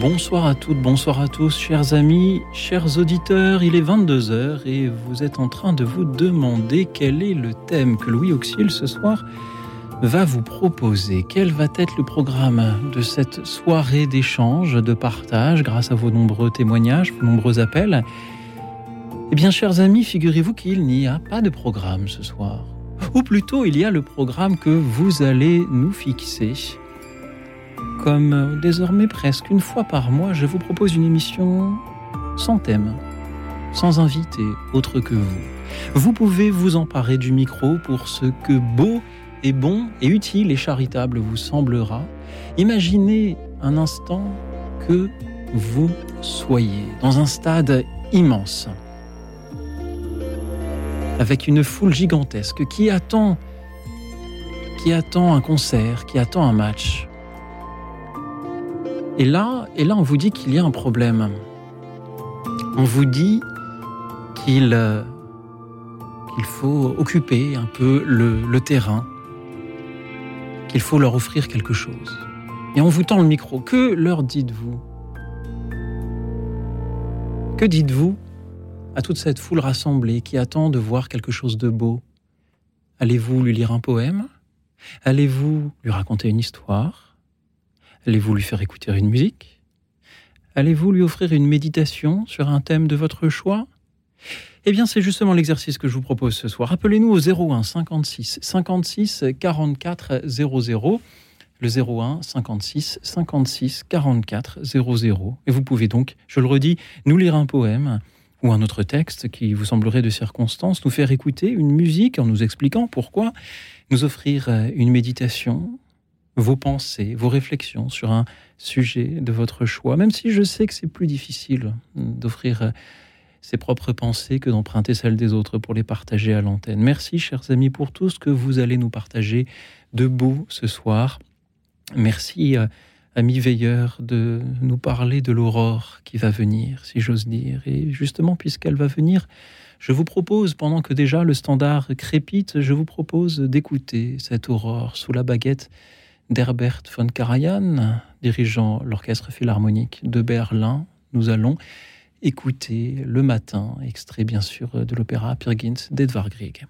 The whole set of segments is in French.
Bonsoir à toutes, bonsoir à tous, chers amis, chers auditeurs. Il est 22h et vous êtes en train de vous demander quel est le thème que Louis Auxil ce soir va vous proposer. Quel va être le programme de cette soirée d'échange, de partage, grâce à vos nombreux témoignages, vos nombreux appels? Eh bien, chers amis, figurez-vous qu'il n'y a pas de programme ce soir. Ou plutôt, il y a le programme que vous allez nous fixer. Comme désormais presque une fois par mois, je vous propose une émission sans thème, sans invité autre que vous. Vous pouvez vous emparer du micro pour ce que beau et bon et utile et charitable vous semblera. Imaginez un instant que vous soyez dans un stade immense, avec une foule gigantesque qui attend, qui attend un concert, qui attend un match. Et là, et là, on vous dit qu'il y a un problème. On vous dit qu'il euh, faut occuper un peu le terrain, qu'il faut leur offrir quelque chose. Et on vous tend le micro. Que leur dites-vous? Que dites-vous à toute cette foule rassemblée qui attend de voir quelque chose de beau? Allez-vous lui lire un poème? Allez-vous lui raconter une histoire? Allez-vous lui faire écouter une musique? Allez-vous lui offrir une méditation sur un thème de votre choix? Eh bien, c'est justement l'exercice que je vous propose ce soir. Appelez-nous au 01 56 56 44 00. Le 01 56 56 44 00. Et vous pouvez donc, je le redis, nous lire un poème ou un autre texte qui vous semblerait de circonstance, nous faire écouter une musique en nous expliquant pourquoi, nous offrir une méditation, vos pensées, vos réflexions sur un sujet de votre choix, même si je sais que c'est plus difficile d'offrir ses propres pensées que d'emprunter celles des autres pour les partager à l'antenne. Merci, chers amis, pour tout ce que vous allez nous partager de beau ce soir. Merci, euh, amis veilleurs, de nous parler de l'aurore qui va venir, si j'ose dire. Et justement, puisqu'elle va venir, je vous propose, pendant que déjà le standard crépite, je vous propose d'écouter cette aurore sous la baguette d'Herbert von Karajan, dirigeant l'orchestre philharmonique de Berlin. Nous allons écouter le matin, extrait bien sûr de l'opéra Peer Gynt d'Edvard Grieg.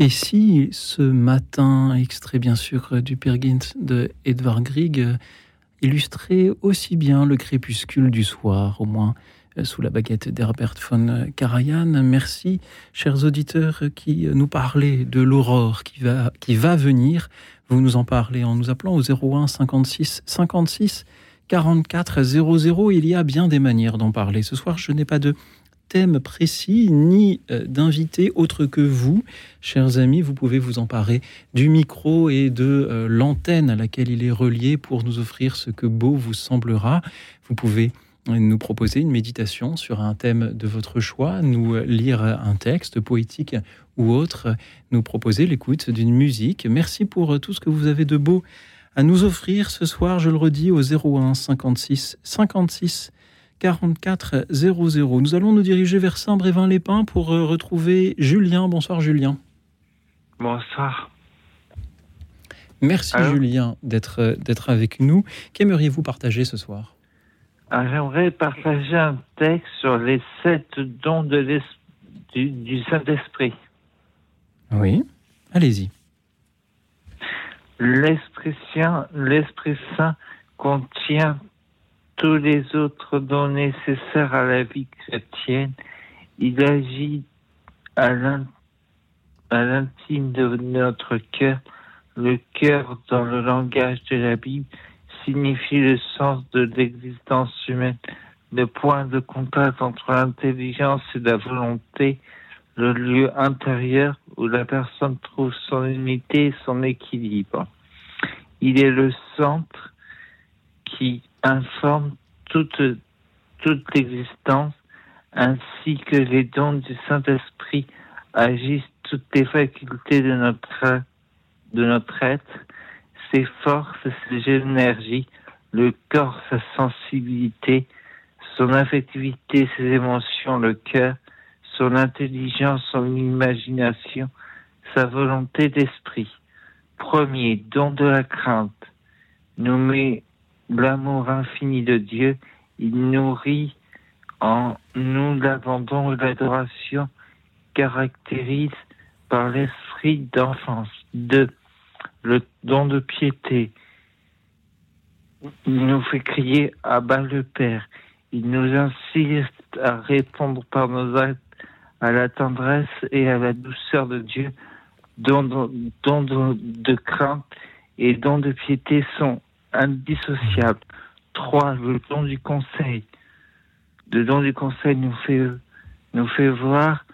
Et si ce matin, extrait bien sûr du Pergint de Edvard Grieg, illustrait aussi bien le crépuscule du soir, au moins euh, sous la baguette d'Herbert von Karajan. Merci, chers auditeurs, qui nous parlaient de l'aurore qui va, qui va venir. Vous nous en parlez en nous appelant au 01 56 56 44 00. Il y a bien des manières d'en parler. Ce soir, je n'ai pas de thème précis ni euh, d'invité autre que vous, chers amis. Vous pouvez vous emparer du micro et de euh, l'antenne à laquelle il est relié pour nous offrir ce que beau vous semblera. Vous pouvez nous proposer une méditation sur un thème de votre choix, nous lire un texte poétique ou autre, nous proposer l'écoute d'une musique. Merci pour tout ce que vous avez de beau à nous offrir ce soir, je le redis, au 01 56 56 44 00. Nous allons nous diriger vers Saint-Brévin-les-Pins pour euh, retrouver Julien. Bonsoir Julien. Bonsoir. Merci Julien d'être euh, d'être avec nous. Qu'aimeriez-vous partager ce soir? Ah, J'aimerais partager un texte sur les sept dons de du, du Saint-Esprit. Oui, allez-y. L'Esprit Saint, l'Esprit Saint contient tous les autres dons nécessaires à la vie chrétienne. Il agit à l'intime de notre cœur. Le cœur, dans le langage de la Bible, signifie le sens de l'existence humaine, le point de contact entre l'intelligence et la volonté, le lieu intérieur où la personne trouve son unité et son équilibre. Il est le centre qui informe toute, toute l'existence, ainsi que les dons du Saint-Esprit agissent toutes les facultés de notre, de notre être, ses forces, ses énergies, le corps, sa sensibilité, son affectivité, ses émotions, le cœur, son intelligence, son imagination, sa volonté d'esprit. Premier, don de la crainte, nommé l'amour infini de Dieu, il nourrit en nous l'abandon et l'adoration caractérise par l'esprit d'enfance. Deux, le don de piété. Il nous fait crier à bas le Père. Il nous incite à répondre par nos actes à la tendresse et à la douceur de Dieu. Don, de, de crainte et don de piété sont indissociable. Trois, le don du conseil. Le don du conseil nous fait, nous fait voir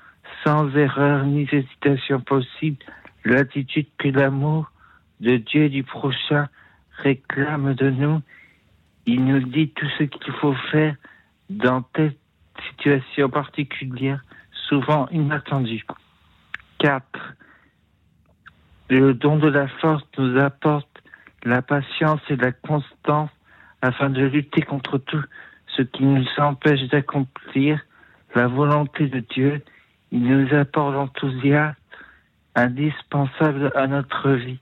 sans erreur ni hésitation possible l'attitude que l'amour de Dieu et du prochain réclame de nous. Il nous dit tout ce qu'il faut faire dans telle situation particulière, souvent inattendue. Quatre, le don de la force nous apporte la patience et la constance afin de lutter contre tout ce qui nous empêche d'accomplir la volonté de Dieu. Il nous apporte l'enthousiasme indispensable à notre vie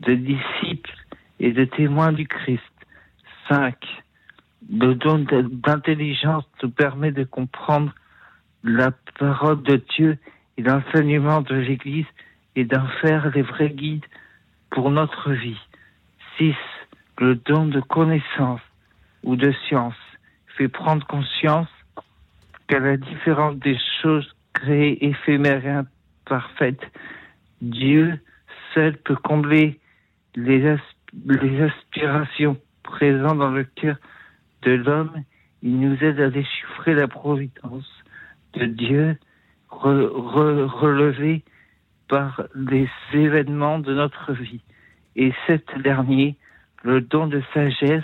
de disciples et de témoins du Christ. 5. Le don d'intelligence nous permet de comprendre la parole de Dieu et l'enseignement de l'Église et d'en faire les vrais guides pour notre vie. 6. Le don de connaissance ou de science fait prendre conscience qu'à la différence des choses créées, éphémères et imparfaites, Dieu seul peut combler les, aspirations présentes dans le cœur de l'homme. Il nous aide à déchiffrer la providence de Dieu relevée par les événements de notre vie. Et cet dernier, le don de sagesse,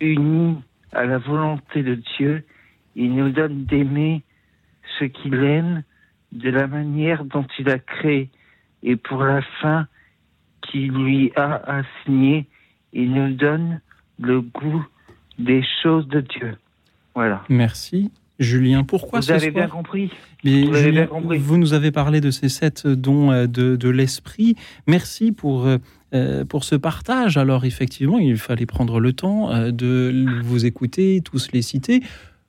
uni à la volonté de Dieu, il nous donne d'aimer ce qu'il aime de la manière dont il a créé. Et pour la fin qu'il lui a assignée, il nous donne le goût des choses de Dieu. Voilà. Merci. Julien, pourquoi vous avez bien compris. vous, avez bien compris. vous nous avez parlé de ces sept dons euh, de, de l'esprit. Merci pour, euh, euh, pour ce partage. Alors effectivement, il fallait prendre le temps de vous écouter, tous les citer.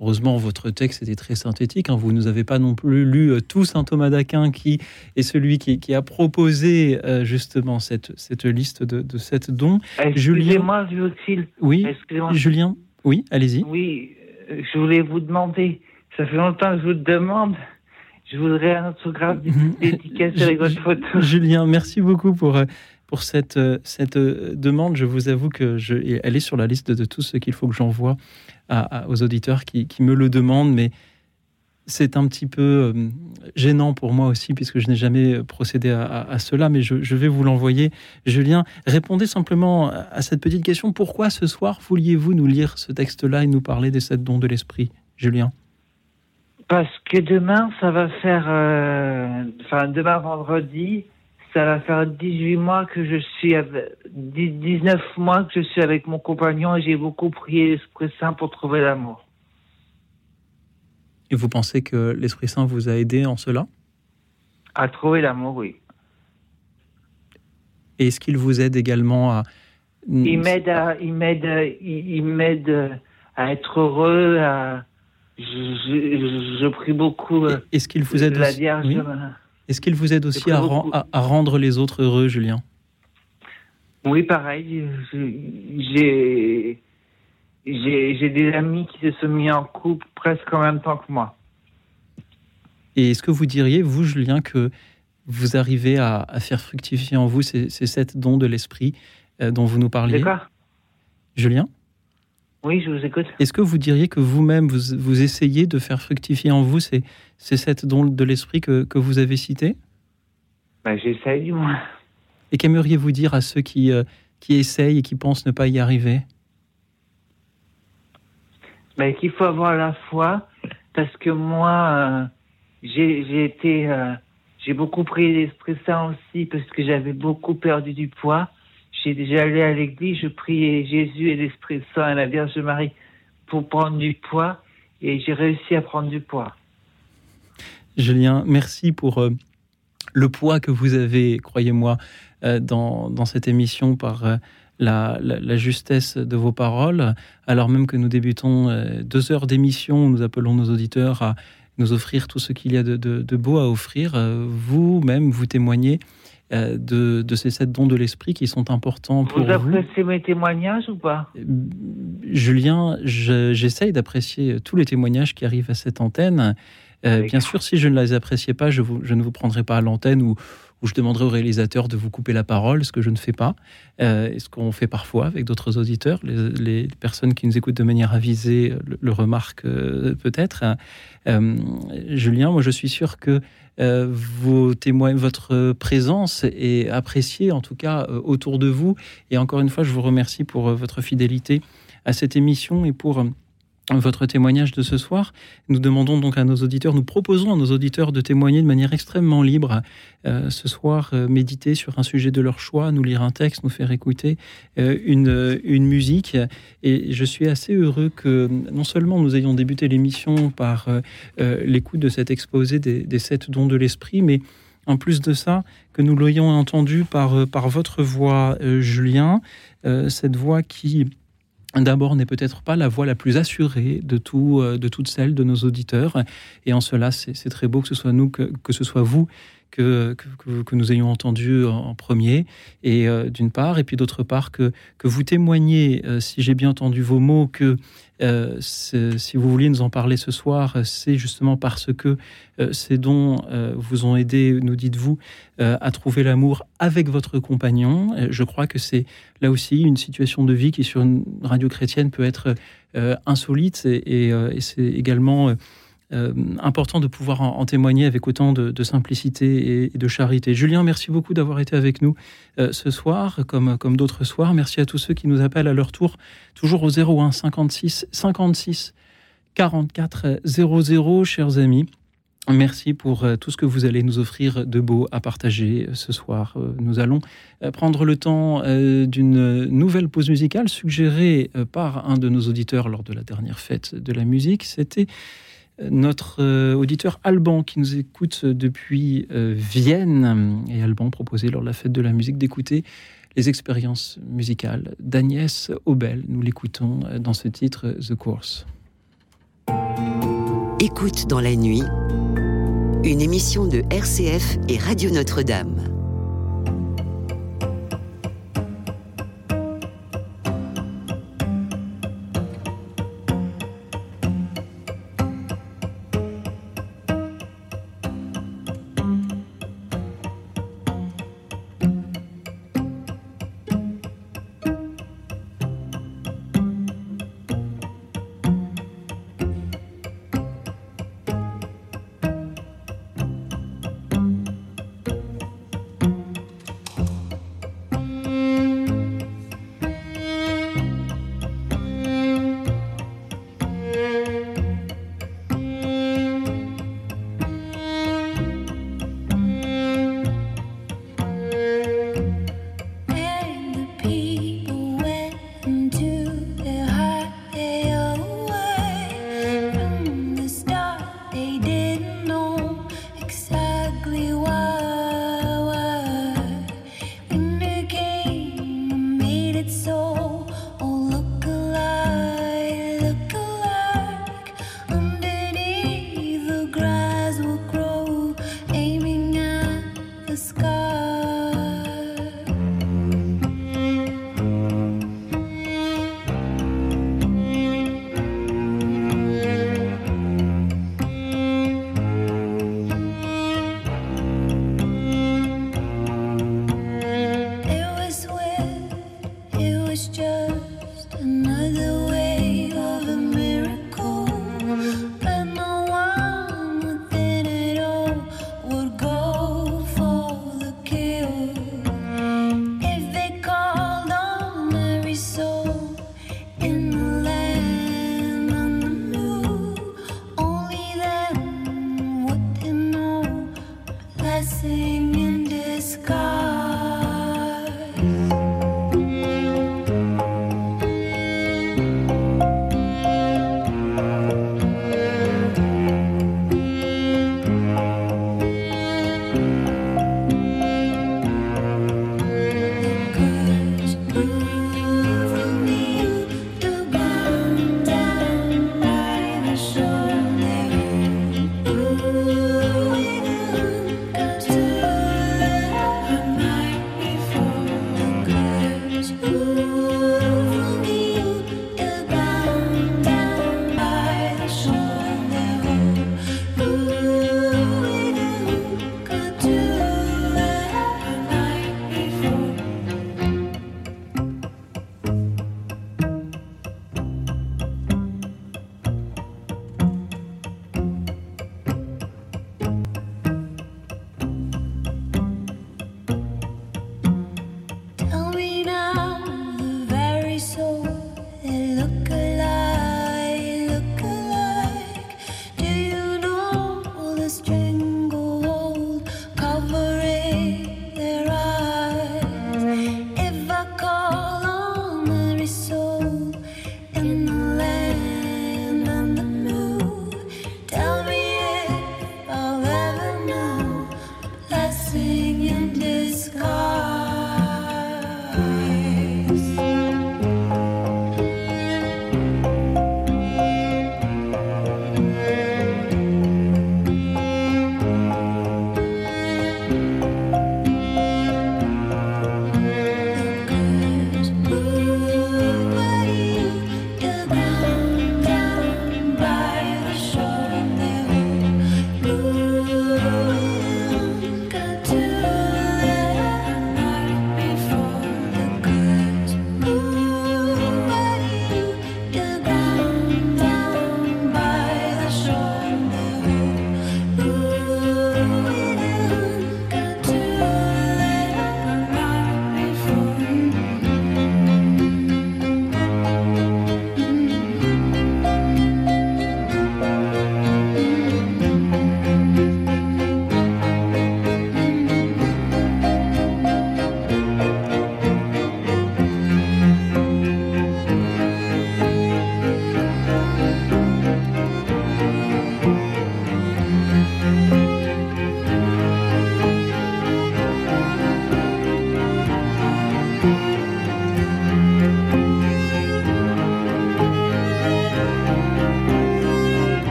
Heureusement, votre texte était très synthétique. Hein. Vous ne nous avez pas non plus lu euh, tout saint Thomas d'Aquin, qui est celui qui, a proposé euh, justement cette, cette liste de, de sept dons. Excusez-moi, Oui, Julien. Oui, allez-y. Oui, je voulais vous demander. Ça fait longtemps que je vous demande. Je voudrais un autographe dédicacé avec votre photo. Julien, merci beaucoup pour pour cette, cette demande. Je vous avoue que je, elle est sur la liste de, tout ce qu'il faut que j'envoie aux auditeurs qui, me le demandent, mais c'est un petit peu euh, gênant pour moi aussi, puisque je n'ai jamais procédé à, cela, mais je, vais vous l'envoyer. Julien, répondez simplement à cette petite question. Pourquoi ce soir vouliez-vous nous lire ce texte-là et nous parler des sept dons de l'esprit, Julien? Parce que demain, ça va faire... Euh, enfin, demain vendredi, ça va faire 18 mois que je suis avec, 19 mois que je suis avec mon compagnon et j'ai beaucoup prié l'Esprit Saint pour trouver l'amour. Et vous pensez que l'Esprit Saint vous a aidé en cela? À trouver l'amour, oui. Et est-ce qu'il vous aide également à... Il m'aide à, il m'aide, il, m'aide à être heureux, à, je, prie beaucoup. Est-ce qu'il vous aide la Vierge est-ce qu'il vous aide aussi à, rendre les autres heureux, Julien? Oui, pareil. J'ai des amis qui se sont mis en couple presque en même temps que moi. Et est-ce que vous diriez, vous, Julien, que vous arrivez à, faire fructifier en vous ces, sept dons de l'esprit euh, dont vous nous parliez Julien? Oui, je vous écoute. Est-ce que vous diriez que vous-même, vous, vous, essayez de faire fructifier en vous ces, ces sept dons de l'esprit que, que, vous avez cités? Ben, J'essaye du moins. Et qu'aimeriez-vous dire à ceux qui, euh, qui essayent et qui pensent ne pas y arriver? Ben, Qu'il faut avoir la foi, parce que moi, euh, j'ai été... Euh, j'ai beaucoup pris l'Esprit Saint aussi, parce que j'avais beaucoup perdu du poids. J'ai déjà allé à l'église, je priais Jésus et l'Esprit Saint et la Vierge Marie pour prendre du poids et j'ai réussi à prendre du poids. Julien, merci pour euh, le poids que vous avez, croyez-moi, euh, dans, dans, cette émission par euh, la, la, justesse de vos paroles, alors même que nous débutons deux heures d'émission, nous appelons nos auditeurs à nous offrir tout ce qu'il y a de, de, de beau à offrir. Vous-même, vous témoignez euh, de, ces sept dons de l'esprit qui sont importants pour vous. Vous appréciez mes témoignages ou pas? Euh, Julien, j'essaye d'apprécier tous les témoignages qui arrivent à cette antenne. Euh, bien sûr, si je ne les appréciais pas, je, je ne vous prendrai pas à l'antenne ou, où je demanderai au réalisateur de vous couper la parole, ce que je ne fais pas, euh, et ce qu'on fait parfois avec d'autres auditeurs. Les, personnes qui nous écoutent de manière avisée le, remarquent euh, peut-être. Euh, Julien, moi je suis sûr que votre présence est appréciée, en tout cas autour de vous. Et encore une fois, je vous remercie pour votre fidélité à cette émission et pour votre témoignage de ce soir. Nous demandons donc à nos auditeurs, nous proposons à nos auditeurs de témoigner de manière extrêmement libre. Euh, ce soir, euh, méditer sur un sujet de leur choix, nous lire un texte, nous faire écouter euh, une, une musique. Et je suis assez heureux que non seulement nous ayons débuté l'émission par l'écoute de cet exposé des, des sept dons de l'esprit, mais en plus de ça, que nous l'ayons entendu par, par votre voix, Julien, cette voix qui d'abord n'est peut-être pas la voix la plus assurée de, tout, euh, de toutes celles de nos auditeurs. Et en cela, c'est très beau que ce soit nous, que, que ce soit vous que, nous ayons entendu en premier, et euh, d'une part, et puis d'autre part, que, vous témoignez, euh, si j'ai bien entendu vos mots, que euh, si vous vouliez nous en parler ce soir, c'est justement parce que ces dons vous ont aidé, nous dites-vous, à trouver l'amour avec votre compagnon. Je crois que c'est là aussi une situation de vie qui, sur une radio chrétienne, peut être insolite, et c'est également euh, important de pouvoir en, témoigner avec autant de, simplicité et, de charité. Julien, merci beaucoup d'avoir été avec nous euh, ce soir, comme, comme d'autres soirs. Merci à tous ceux qui nous appellent à leur tour, toujours au 01 56 56 44 00, chers amis. Merci pour euh, tout ce que vous allez nous offrir de beau à partager ce soir. Nous allons prendre le temps d'une nouvelle pause musicale suggérée par un de nos auditeurs lors de la dernière fête de la musique. C'était notre euh, auditeur Alban qui nous écoute depuis euh, Vienne. Et Alban proposait lors de la fête de la musique d'écouter les expériences musicales d'Agnès Aubel. Nous l'écoutons euh, dans ce titre The Course. Écoute dans la nuit, une émission de RCF et Radio Notre-Dame.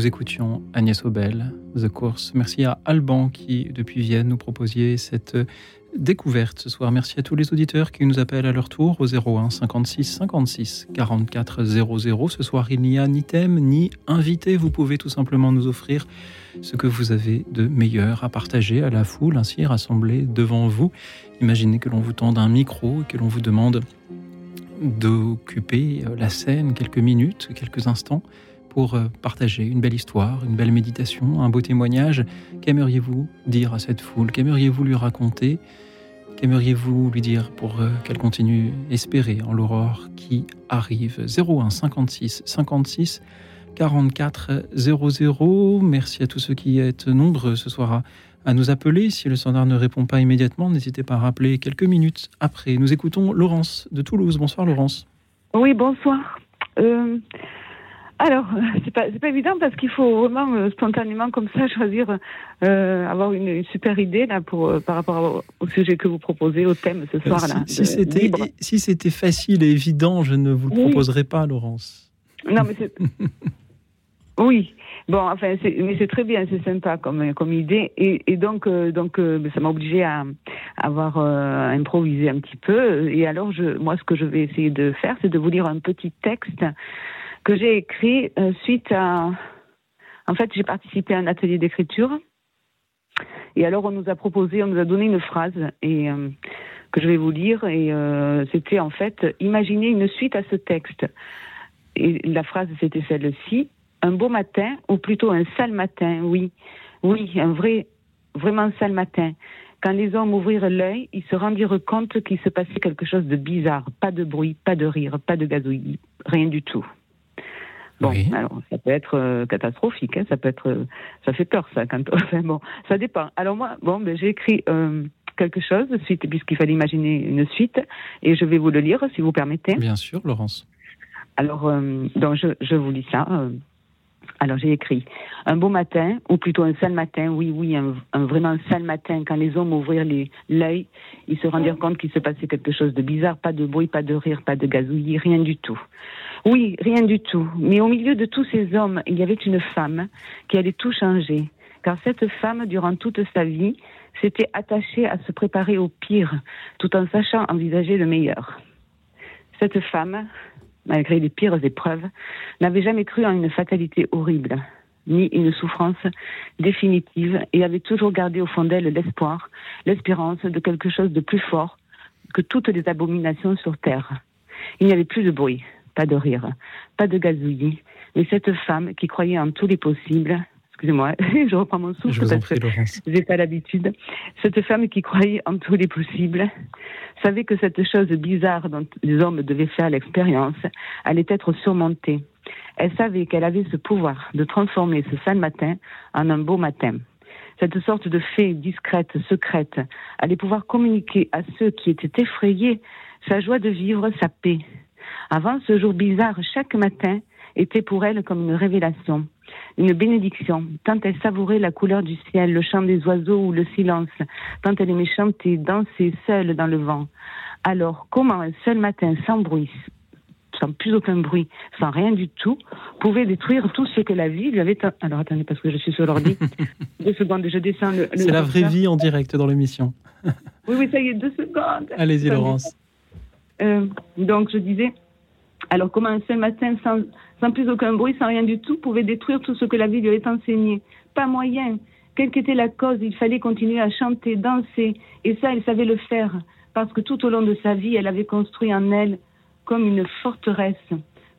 Nous écoutions Agnès Obel, The Course. Merci à Alban qui, depuis Vienne, nous proposait cette découverte ce soir. Merci à tous les auditeurs qui nous appellent à leur tour au 01 56 56 44 00. Ce soir, il n'y a ni thème ni invité. Vous pouvez tout simplement nous offrir ce que vous avez de meilleur à partager à la foule ainsi rassemblée devant vous. Imaginez que l'on vous tende un micro et que l'on vous demande d'occuper la scène quelques minutes, quelques instants pour euh, partager une belle histoire, une belle méditation, un beau témoignage. Qu'aimeriez-vous dire à cette foule? Qu'aimeriez-vous lui raconter? Qu'aimeriez-vous lui dire pour euh, qu'elle continue espérer en l'aurore qui arrive? 01 56 56 44 00. Merci à tous ceux qui êtes nombreux ce soir à, nous appeler. Si le standard ne répond pas immédiatement, n'hésitez pas à rappeler quelques minutes après. Nous écoutons Laurence de Toulouse. Bonsoir Laurence. Oui, bonsoir. Euh, alors, c'est pas, pas évident parce qu'il faut vraiment euh, spontanément comme ça choisir, euh, avoir une, une, super idée là pour euh, par rapport au, sujet que vous proposez, au thème ce soir là. Si, si c'était si facile et évident, je ne vous le oui. proposerais pas, Laurence. Non, mais c'est oui. Bon, enfin, mais c'est très bien, c'est sympa comme comme idée et, et donc donc ça m'a obligé à, à avoir improvisé un petit peu et alors je moi ce que je vais essayer de faire, c'est de vous lire un petit texte que j'ai écrit euh, suite à. En fait, j'ai participé à un atelier d'écriture. Et alors, on nous a proposé, on nous a donné une phrase et euh, que je vais vous lire. Et euh, c'était en fait imaginez une suite à ce texte. Et la phrase, c'était celle-ci un beau matin, ou plutôt un sale matin, oui, oui, un vrai, vraiment sale matin. Quand les hommes ouvrirent l'œil, ils se rendirent compte qu'il se passait quelque chose de bizarre. Pas de bruit, pas de rire, pas de gazouillis, rien du tout. Bon, oui. alors ça peut être euh, catastrophique, hein, ça peut être, euh, ça fait peur ça. Quand, enfin, bon, ça dépend. Alors moi, bon, ben, j'ai écrit euh, quelque chose suite, puisqu'il fallait imaginer une suite, et je vais vous le lire si vous permettez. Bien sûr, Laurence. Alors, donc je, je vous lis ça. Alors j'ai écrit un beau matin, ou plutôt un sale matin, oui, oui, un, un vraiment sale matin, quand les hommes ouvrirent l'œil, ils se rendirent compte qu'il se passait quelque chose de bizarre, pas de bruit, pas de rire, pas de gazouillis, rien du tout. Oui, rien du tout. Mais au milieu de tous ces hommes, il y avait une femme qui allait tout changer. Car cette femme, durant toute sa vie, s'était attachée à se préparer au pire, tout en sachant envisager le meilleur. Cette femme, malgré les pires épreuves, n'avait jamais cru en une fatalité horrible, ni une souffrance définitive, et avait toujours gardé au fond d'elle l'espoir, l'espérance de quelque chose de plus fort que toutes les abominations sur terre. Il n'y avait plus de bruit, pas de rire, pas de gazouillis, mais cette femme qui croyait en tous les possibles, excusez-moi, je reprends mon souffle parce que j'ai pas l'habitude, cette femme qui croyait en tous les possibles, savait que cette chose bizarre dont les hommes devaient faire l'expérience allait être surmontée. Elle savait qu'elle avait ce pouvoir de transformer ce sale matin en un beau matin. Cette sorte de fée discrète, secrète, allait pouvoir communiquer à ceux qui étaient effrayés sa joie de vivre, sa paix, avant ce jour bizarre, chaque matin était pour elle comme une révélation, une bénédiction, tant elle savourait la couleur du ciel, le chant des oiseaux ou le silence, tant elle aimait chanter, danser seule dans le vent. Alors, comment un seul matin, sans bruit, sans plus aucun bruit, sans rien du tout, pouvait détruire tout ce que la vie lui avait... Alors, attendez, parce que je suis sur l'ordi. deux secondes, je descends le... le C'est la vraie vie en direct dans l'émission. oui, oui, ça y est, deux secondes. Allez-y, Laurence. Euh, donc, je disais... Alors comment un seul matin, sans, plus aucun bruit, sans rien du tout, pouvait détruire tout ce que la vie lui avait enseigné? Pas moyen. Quelle qu'était la cause, il fallait continuer à chanter, danser. Et ça, elle savait le faire. Parce que tout au long de sa vie, elle avait construit en elle comme une forteresse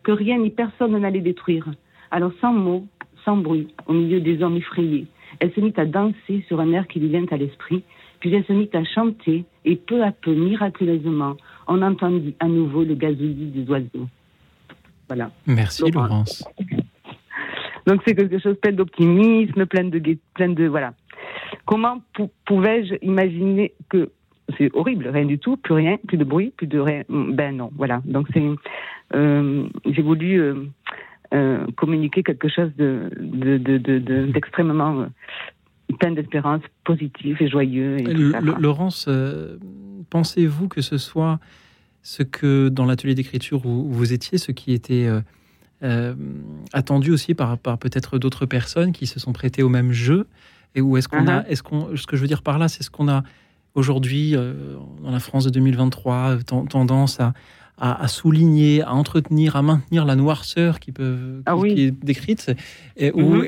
que rien ni personne n'allait détruire. Alors sans mots, sans bruit, au milieu des hommes effrayés, elle se mit à danser sur un air qui lui vient à l'esprit, puis elle se mit à chanter, et peu à peu, miraculeusement, on entendit à nouveau le gazouillis des oiseaux. Voilà. Merci Donc, Laurence. Donc c'est quelque chose plein d'optimisme, plein de, plein de voilà. Comment pouvais-je imaginer que c'est horrible, rien du tout, plus rien, plus de bruit, plus de rien. Ben non, voilà. Donc c'est, euh, j'ai voulu euh, euh, communiquer quelque chose de, d'extrêmement de, de, de, plein d'espérance, positif et joyeux. Et Le, Laurence, euh, pensez-vous que ce soit ce que dans l'atelier d'écriture où vous étiez, ce qui était euh, attendu aussi par, par peut-être d'autres personnes qui se sont prêtées au même jeu Et où est-ce qu'on a, Mhm. est-ce qu'on, ce que je veux dire par là, c'est ce qu'on a aujourd'hui dans la France de 2023 ten- tendance à, à, à souligner, à entretenir, à maintenir la noirceur qui peut Ah qui, oui. qui est décrite, et où-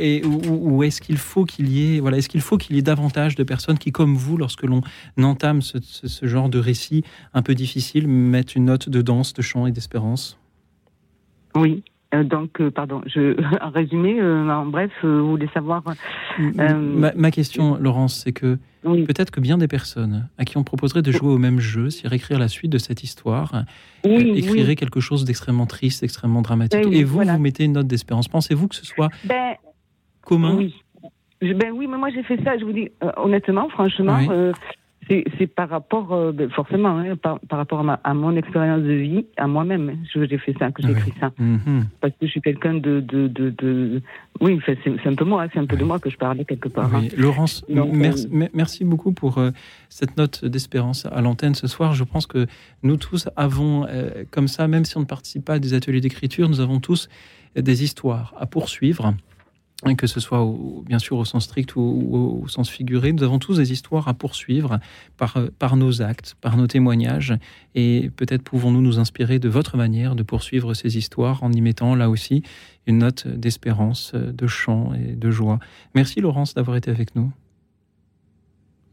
où est-ce qu'il faut qu'il y ait, voilà, est-ce qu'il faut qu'il y ait davantage de personnes qui, comme vous, lorsque l'on entame ce, ce- ce genre de récit un peu difficile, mettent une note de danse, de chant et d'espérance? Oui. Euh, donc, euh, pardon, je, en résumé, euh, en bref, vous voulez savoir. Ma, ma question, Laurence, c'est que Oui, peut-être que bien des personnes à qui on proposerait de jouer au même jeu, s'y réécrire la suite de cette histoire, oui, euh, écrirait oui. quelque chose d'extrêmement triste, extrêmement dramatique. Oui, et vous, voilà. vous mettez une note d'espérance. Pensez-vous que ce soit Ben, commun? ben oui, mais moi j'ai fait ça, je vous dis, euh, honnêtement, franchement, euh, c'est par rapport, euh, ben, forcément, hein, par, par rapport à, ma- à mon expérience de vie, à moi-même, hein, j'ai fait ça, que j'ai Oui. écrit ça. Mhm. Parce que je suis quelqu'un de, de, de, de- Oui, c'est un peu moi, hein, c'est un peu de moi que je parlais quelque part. hein. Laurence, Donc, merci, euh, me- merci beaucoup pour euh, cette note d'espérance à l'antenne ce soir. Je pense que nous tous avons, comme ça, même si on ne participe pas à des ateliers d'écriture, nous avons tous des histoires à poursuivre. Que ce soit au- bien sûr au sens strict ou au, au sens figuré, nous avons tous des histoires à poursuivre par, euh, par nos actes, par nos témoignages. Et peut-être pouvons-nous nous inspirer de votre manière de poursuivre ces histoires en y mettant là aussi une note d'espérance, euh, de chant et de joie. Merci Laurence d'avoir été avec nous.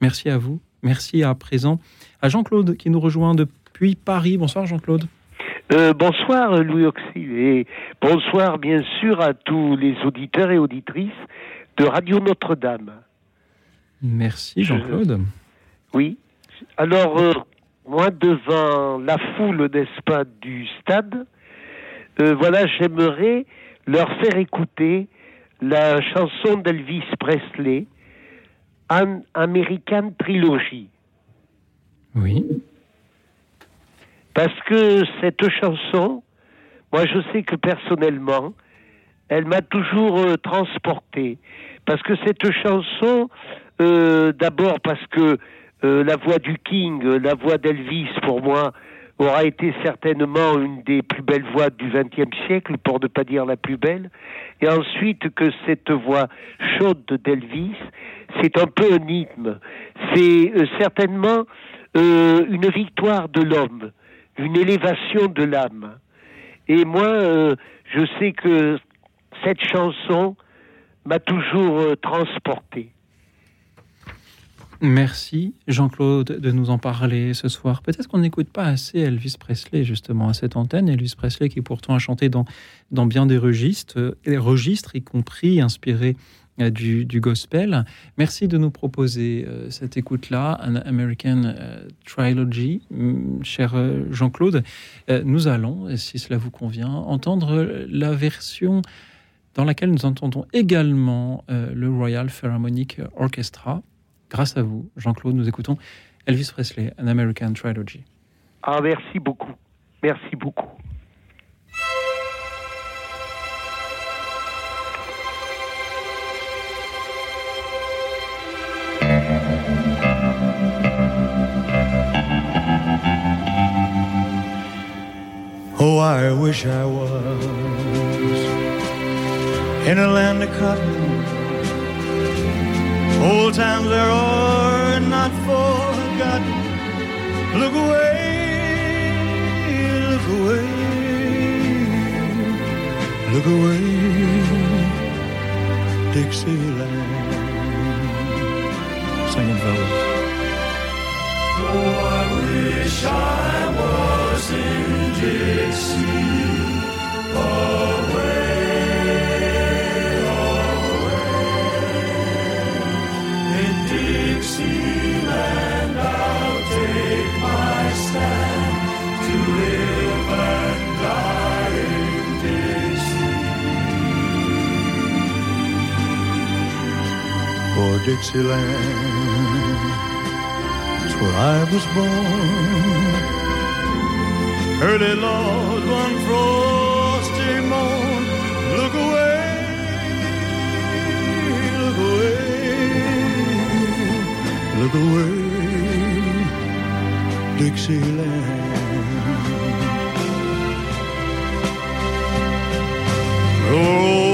Merci à vous. Merci à présent à Jean-Claude qui nous rejoint depuis Paris. Bonsoir Jean-Claude. Euh, bonsoir Louis Auxil et bonsoir bien sûr à tous les auditeurs et auditrices de Radio Notre-Dame. Merci Je- Jean-Claude. Oui. Alors, euh, moi devant la foule, n'est-ce pas, du stade, euh, voilà, j'aimerais leur faire écouter la chanson d'Elvis Presley, An American Trilogy. Oui. Parce que cette chanson, moi je sais que personnellement, elle m'a toujours euh, transporté. Parce que cette chanson, euh, d'abord parce que euh, la voix du King, euh, la voix d'Elvis, pour moi, aura été certainement une des plus belles voix du XXe siècle, pour ne pas dire la plus belle. Et ensuite que cette voix chaude d'Elvis, c'est un peu un hymne. C'est euh, certainement une victoire de l'homme, une élévation de l'âme. Et moi, euh, je sais que cette chanson m'a toujours euh, transporté. Merci Jean-Claude de nous en parler ce soir. Peut-être qu'on n'écoute pas assez Elvis Presley justement à cette antenne. Elvis Presley qui pourtant a chanté dans, dans bien des registres, euh, registres y compris inspirés euh, du, du gospel. Merci de nous proposer euh, cette écoute-là, An American euh, Trilogy, Hum, cher euh, Jean-Claude. Euh, nous allons, si cela vous convient, entendre la version dans laquelle nous entendons également euh, le Royal Philharmonic Orchestra. Grâce à vous, Jean-Claude, nous écoutons Elvis Presley, An American Trilogy. Ah, merci beaucoup. Merci beaucoup. Oh, I wish I was in a land of cotton. Old times there are not forgotten. Look away, look away, look away, Dixieland wish I was in Dixie. Away, away. In Dixieland, I'll take my stand to live and die in Dixie. For Dixieland where I was born. Early Lord, one frosty morn. Look away, look away, look away, Dixieland. So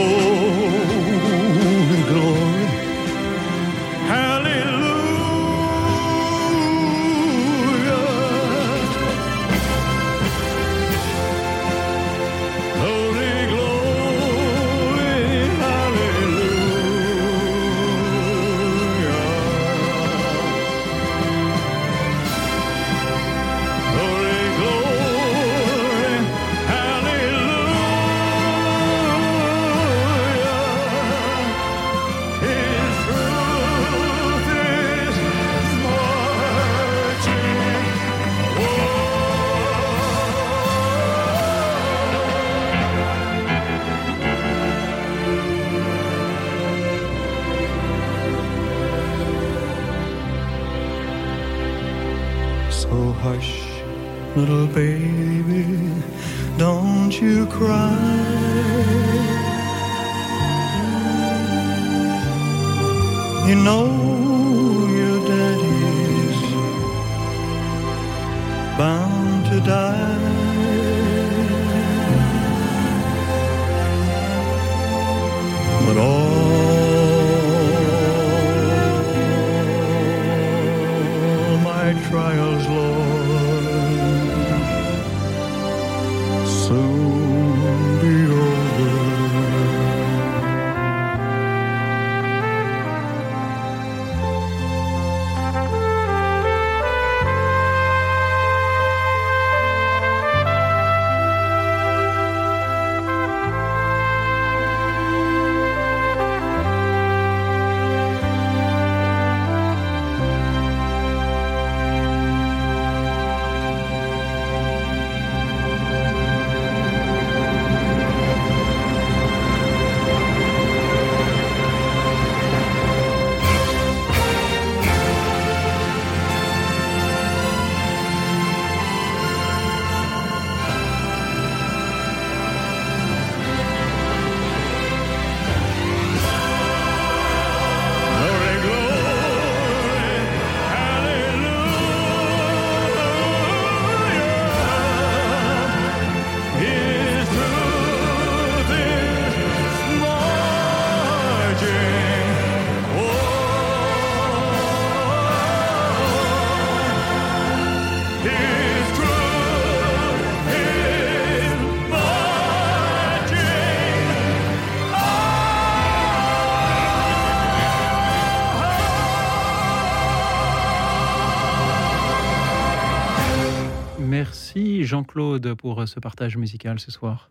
Jean-Claude pour euh, ce partage musical ce soir.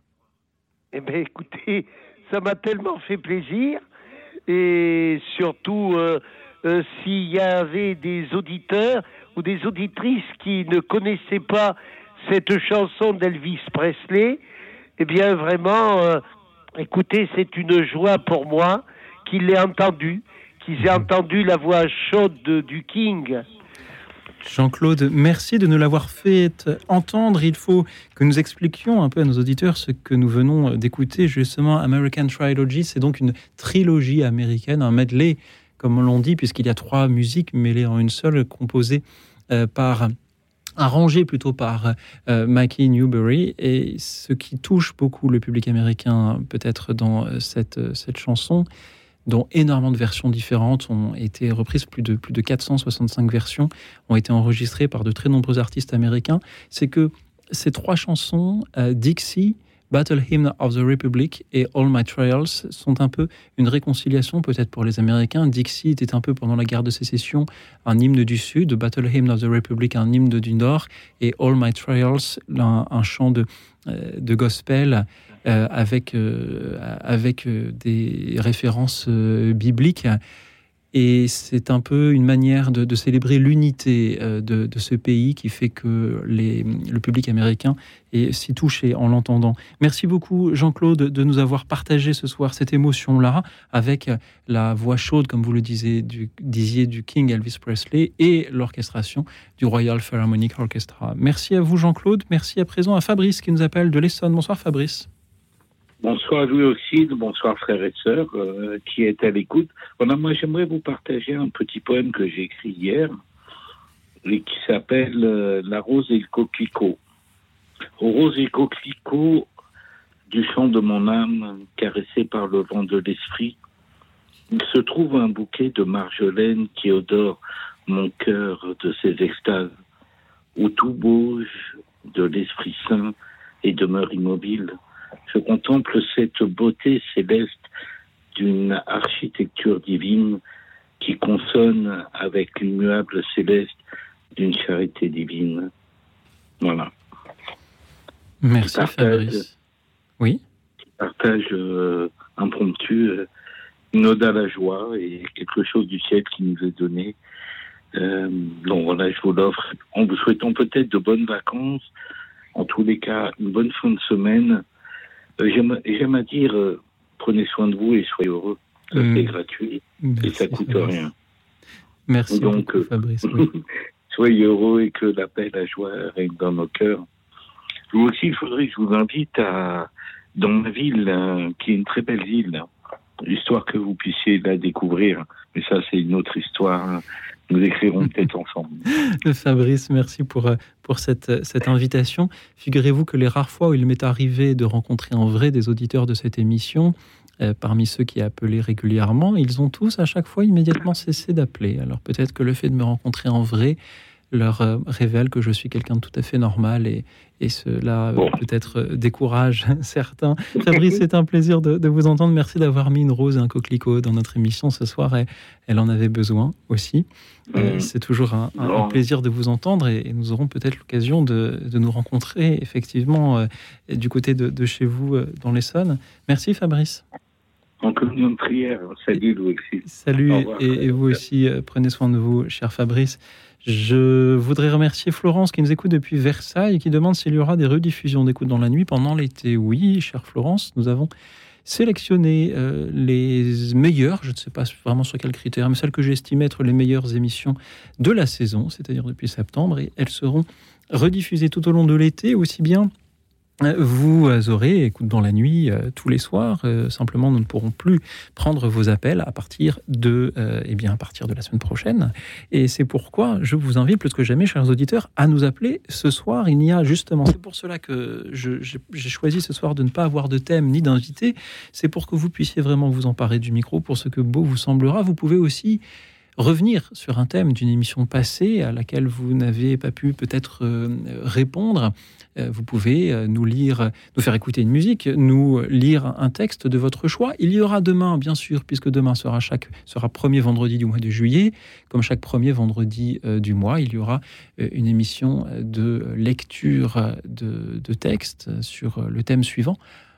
Eh bien, écoutez, ça m'a tellement fait plaisir. Et surtout, euh, euh, s'il y avait des auditeurs ou des auditrices qui ne connaissaient pas cette chanson d'Elvis Presley, eh bien, vraiment, euh, écoutez, c'est une joie pour moi qu'ils l'aient entendu, qu'ils aient entendu la voix chaude de- du King. Jean-Claude, merci de nous l'avoir fait entendre. Il faut que nous expliquions un peu à nos auditeurs ce que nous venons d'écouter, justement, American Trilogy. C'est donc une trilogie américaine, un medley, comme l'on dit, puisqu'il y a trois musiques mêlées en une seule, composée euh, par arrangé plutôt par euh, Mackie Newbury. Et ce qui touche beaucoup le public américain, peut-être dans euh, euh, cette chanson, dont énormément de versions différentes ont été reprises, plus de, plus de 465 versions ont été enregistrées par de très nombreux artistes américains, c'est que ces trois chansons, euh, Dixie, Battle Hymn of the Republic et All My Trials, sont un peu une réconciliation peut-être pour les Américains. Dixie était un peu pendant la guerre de sécession un hymne du Sud, Battle Hymn of the Republic un hymne du Nord, et All My Trials un, un chant de, euh, de gospel euh, avec, euh, avec euh, des références bibliques. Et c'est un peu une manière de, célébrer l'unité de, ce pays qui fait que les, le public américain si touché en l'entendant. Merci beaucoup Jean-Claude de nous avoir partagé ce soir cette émotion-là avec la voix chaude, comme vous le disiez, disiez, du King Elvis Presley et l'orchestration du Royal Philharmonic Orchestra. Merci à vous Jean-Claude. Merci à présent à Fabrice qui nous appelle de l'Essonne. Bonsoir Fabrice. Bonsoir Louis Oxide, bonsoir frères et sœurs euh, qui est à l'écoute. Voilà, moi j'aimerais vous partager un petit poème que j'ai écrit hier et qui s'appelle euh, La rose et le coquelicot. Aux roses et le coquelicot du chant de mon âme, caressé par le vent de l'esprit, il se trouve un bouquet de marjolaine qui odore mon cœur de ses extases, où tout bouge de l'Esprit Saint et demeure immobile. Je contemple cette beauté céleste d'une architecture divine qui consonne avec l'immuable céleste d'une charité divine. Voilà. Merci Partage. Fabrice. Oui. Partage euh, impromptu, euh, une ode à la joie et quelque chose du ciel qui nous est donné. Euh, donc voilà, je vous l'offre en vous souhaitant peut-être de bonnes vacances, en tous les cas une bonne fin de semaine. Euh, J'aime j'aime à dire, euh, prenez soin de vous et soyez heureux. Ça, Mm. C'est gratuit et ça coûte Fabrice. rien. Merci Donc, beaucoup euh, Fabrice. Oui. soyez heureux et que la paix, la joie règne dans nos cœurs. Vous aussi, il faudrait que je vous invite à, dans ma ville, euh, qui est une très belle ville, histoire que vous puissiez la découvrir. Mais ça, c'est une autre histoire. Nous écrirons peut-être ensemble. Fabrice, merci pour, euh, pour cette, cette invitation. Figurez-vous que les rares fois où il m'est arrivé de rencontrer en vrai des auditeurs de cette émission, euh, parmi ceux qui appelaient régulièrement, ils ont tous à chaque fois immédiatement cessé d'appeler. Alors peut-être que le fait de me rencontrer en vrai leur euh, révèle que je suis quelqu'un de tout à fait normal et, et cela euh, Bon. peut-être euh, décourage certains. Fabrice, c'est un plaisir de, de vous entendre. Merci d'avoir mis une rose et un coquelicot dans notre émission ce soir. Et elle en avait besoin aussi. Mhm. C'est toujours un, un- un Non. plaisir de vous entendre et, et nous aurons peut-être l'occasion de, de nous rencontrer effectivement euh, du côté de, de chez vous euh, dans l'Essonne. Merci Fabrice. En communion de prière. Salut, Louis. Salut et, et vous aussi, prenez soin de vous, cher Fabrice. Je voudrais remercier Florence qui nous écoute depuis Versailles et qui demande s'il y aura des rediffusions d'écoute dans la nuit pendant l'été. Oui, chère Florence, nous avons sélectionné euh, les meilleures, je ne sais pas vraiment sur quels critères, mais celles que j'estime être les meilleures émissions de la saison, c'est-à-dire depuis septembre, et elles seront rediffusées tout au long de l'été, aussi bien vous aurez écoute dans la nuit euh, tous les soirs. Euh, simplement, nous ne pourrons plus prendre vos appels à partir de, euh, eh bien, à partir de la semaine prochaine. Et c'est pourquoi je vous invite plus que jamais, chers auditeurs, à nous appeler ce soir. Il y a justement, c'est pour cela que j'ai choisi ce soir de ne pas avoir de thème ni d'invité. C'est pour que vous puissiez vraiment vous emparer du micro pour ce que beau vous semblera. Vous pouvez aussi revenir sur un thème d'une émission passée à laquelle vous n'avez pas pu peut-être euh, répondre. Euh, Vous pouvez euh, nous lire, nous faire écouter une musique, nous lire un texte de votre choix. Il y aura demain, bien sûr, puisque demain sera chaque sera premier vendredi du mois de juillet, comme chaque premier vendredi du mois, il y aura une émission de lecture de, de textes sur le thème suivant.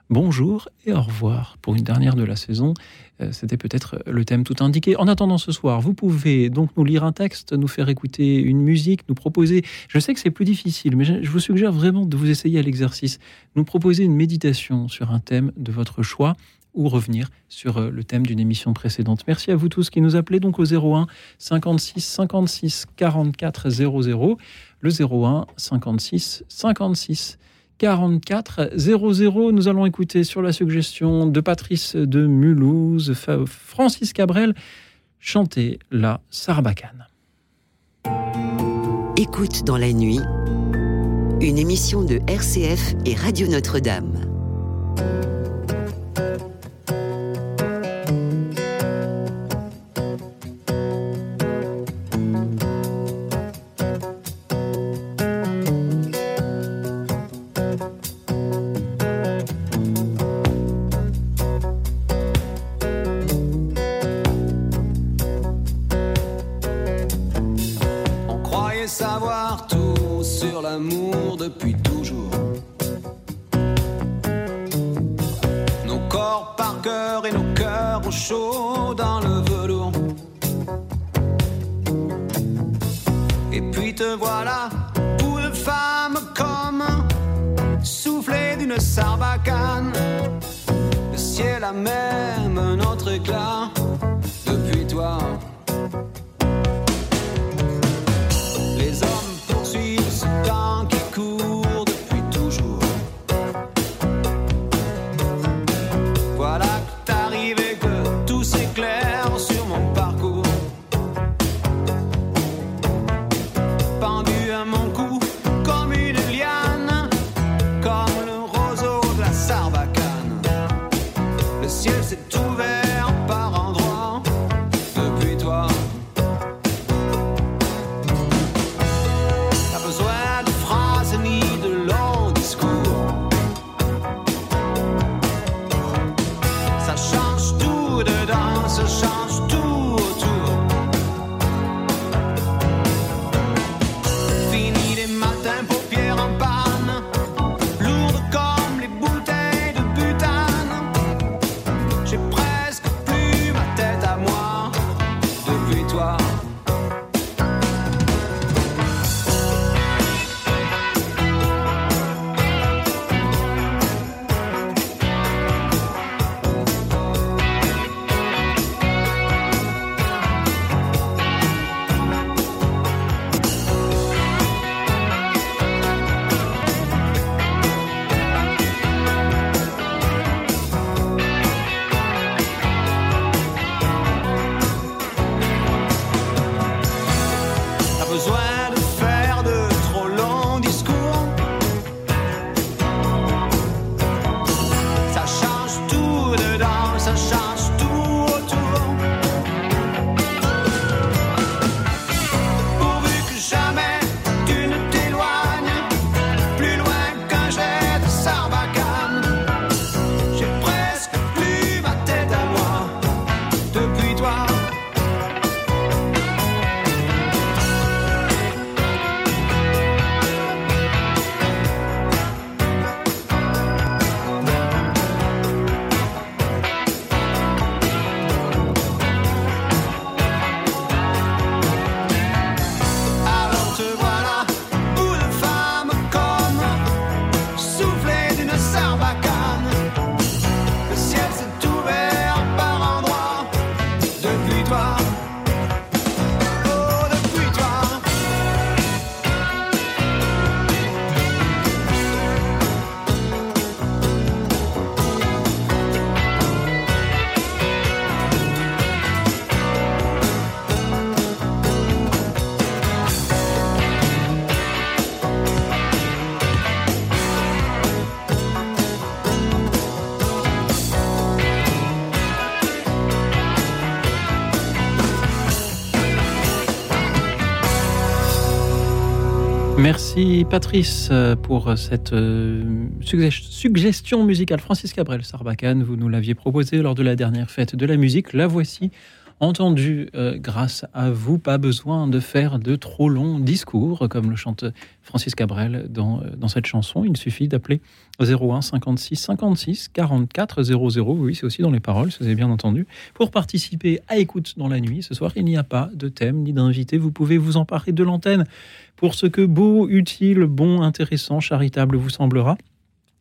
Bonjour et au revoir pour une dernière de la saison. Euh, C'était peut-être le thème tout indiqué. En attendant ce soir, vous pouvez donc nous lire un texte, nous faire écouter une musique, nous proposer. Je sais que c'est plus difficile, mais je vous suggère vraiment de vous essayer à l'exercice. Nous proposer une méditation sur un thème de votre choix ou revenir sur euh, le thème d'une émission précédente. Merci à vous tous qui nous appelez donc au 01 56 56 44 00, le 01 56 56 44 00. Nous allons écouter sur la suggestion de Patrice de Mulhouse, Francis Cabrel, chanter la Sarbacane. Écoute dans la nuit, une émission de RCF et Radio Notre-Dame. Change tout dedans, ça change Merci Patrice euh, pour cette euh, sugge- suggestion musicale. Francis Cabrel Sarbacane, vous nous l'aviez proposé lors de la dernière fête de la musique. La voici entendue euh, grâce à vous. Pas besoin de faire de trop longs discours, comme le chante Francis Cabrel dans, euh, dans cette chanson. Il suffit d'appeler 01 56 56 44 00. Oui, c'est aussi dans les paroles, si vous avez bien entendu. Pour participer à Écoute dans la nuit, ce soir, il n'y a pas de thème ni d'invité. Vous pouvez vous emparer de l'antenne pour ce que beau, utile, bon, intéressant, charitable vous semblera.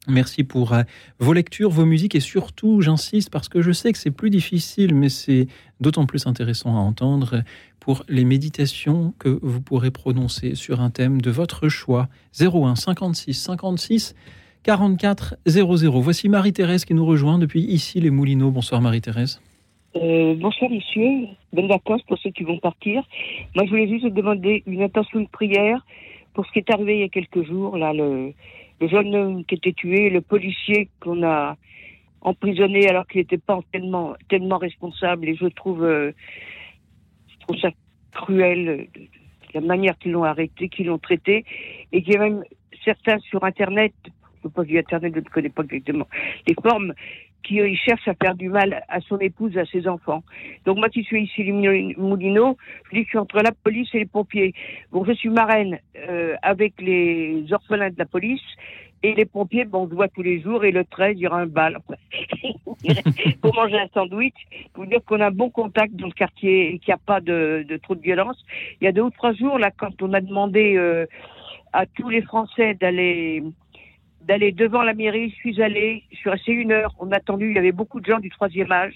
Merci pour euh, vos lectures, vos musiques et surtout, j'insiste parce que je sais que c'est plus difficile, mais c'est d'autant plus intéressant à entendre pour les méditations que vous pourrez prononcer sur un thème de votre choix. 01 56 56 44 00. Voici Marie-Thérèse qui nous rejoint depuis ici les Moulineaux. Bonsoir Marie-Thérèse. Euh, bonsoir monsieur, bonnes vacances pour ceux qui vont partir. Moi je voulais juste demander une intention de prière pour ce qui est arrivé il y a quelques jours, là, le, le jeune homme qui était tué, le policier qu'on a emprisonné alors qu'il n'était pas tellement, tellement responsable. Et je trouve, euh, je trouve ça cruel euh, la manière qu'ils l'ont arrêté, qu'ils l'ont traité. Et qu'il y a même certains sur internet, je ne pas dire internet, je ne connais pas exactement les formes, qui euh, cherche à faire du mal à son épouse, à ses enfants. Donc moi qui suis ici les Moulineaux, je dis que je suis entre la police et les pompiers. Bon, je suis marraine euh, avec les orphelins de la police et les pompiers, bon, on se voit tous les jours et le 13, il y aura un bal. pour manger un sandwich, pour dire qu'on a un bon contact dans le quartier et qu'il n'y a pas de, de trop de violence. Il y a deux ou trois jours, là, quand on a demandé euh, à tous les Français d'aller d'aller devant la mairie. Je suis allée, je suis restée une heure. On a attendu, il y avait beaucoup de gens du troisième âge.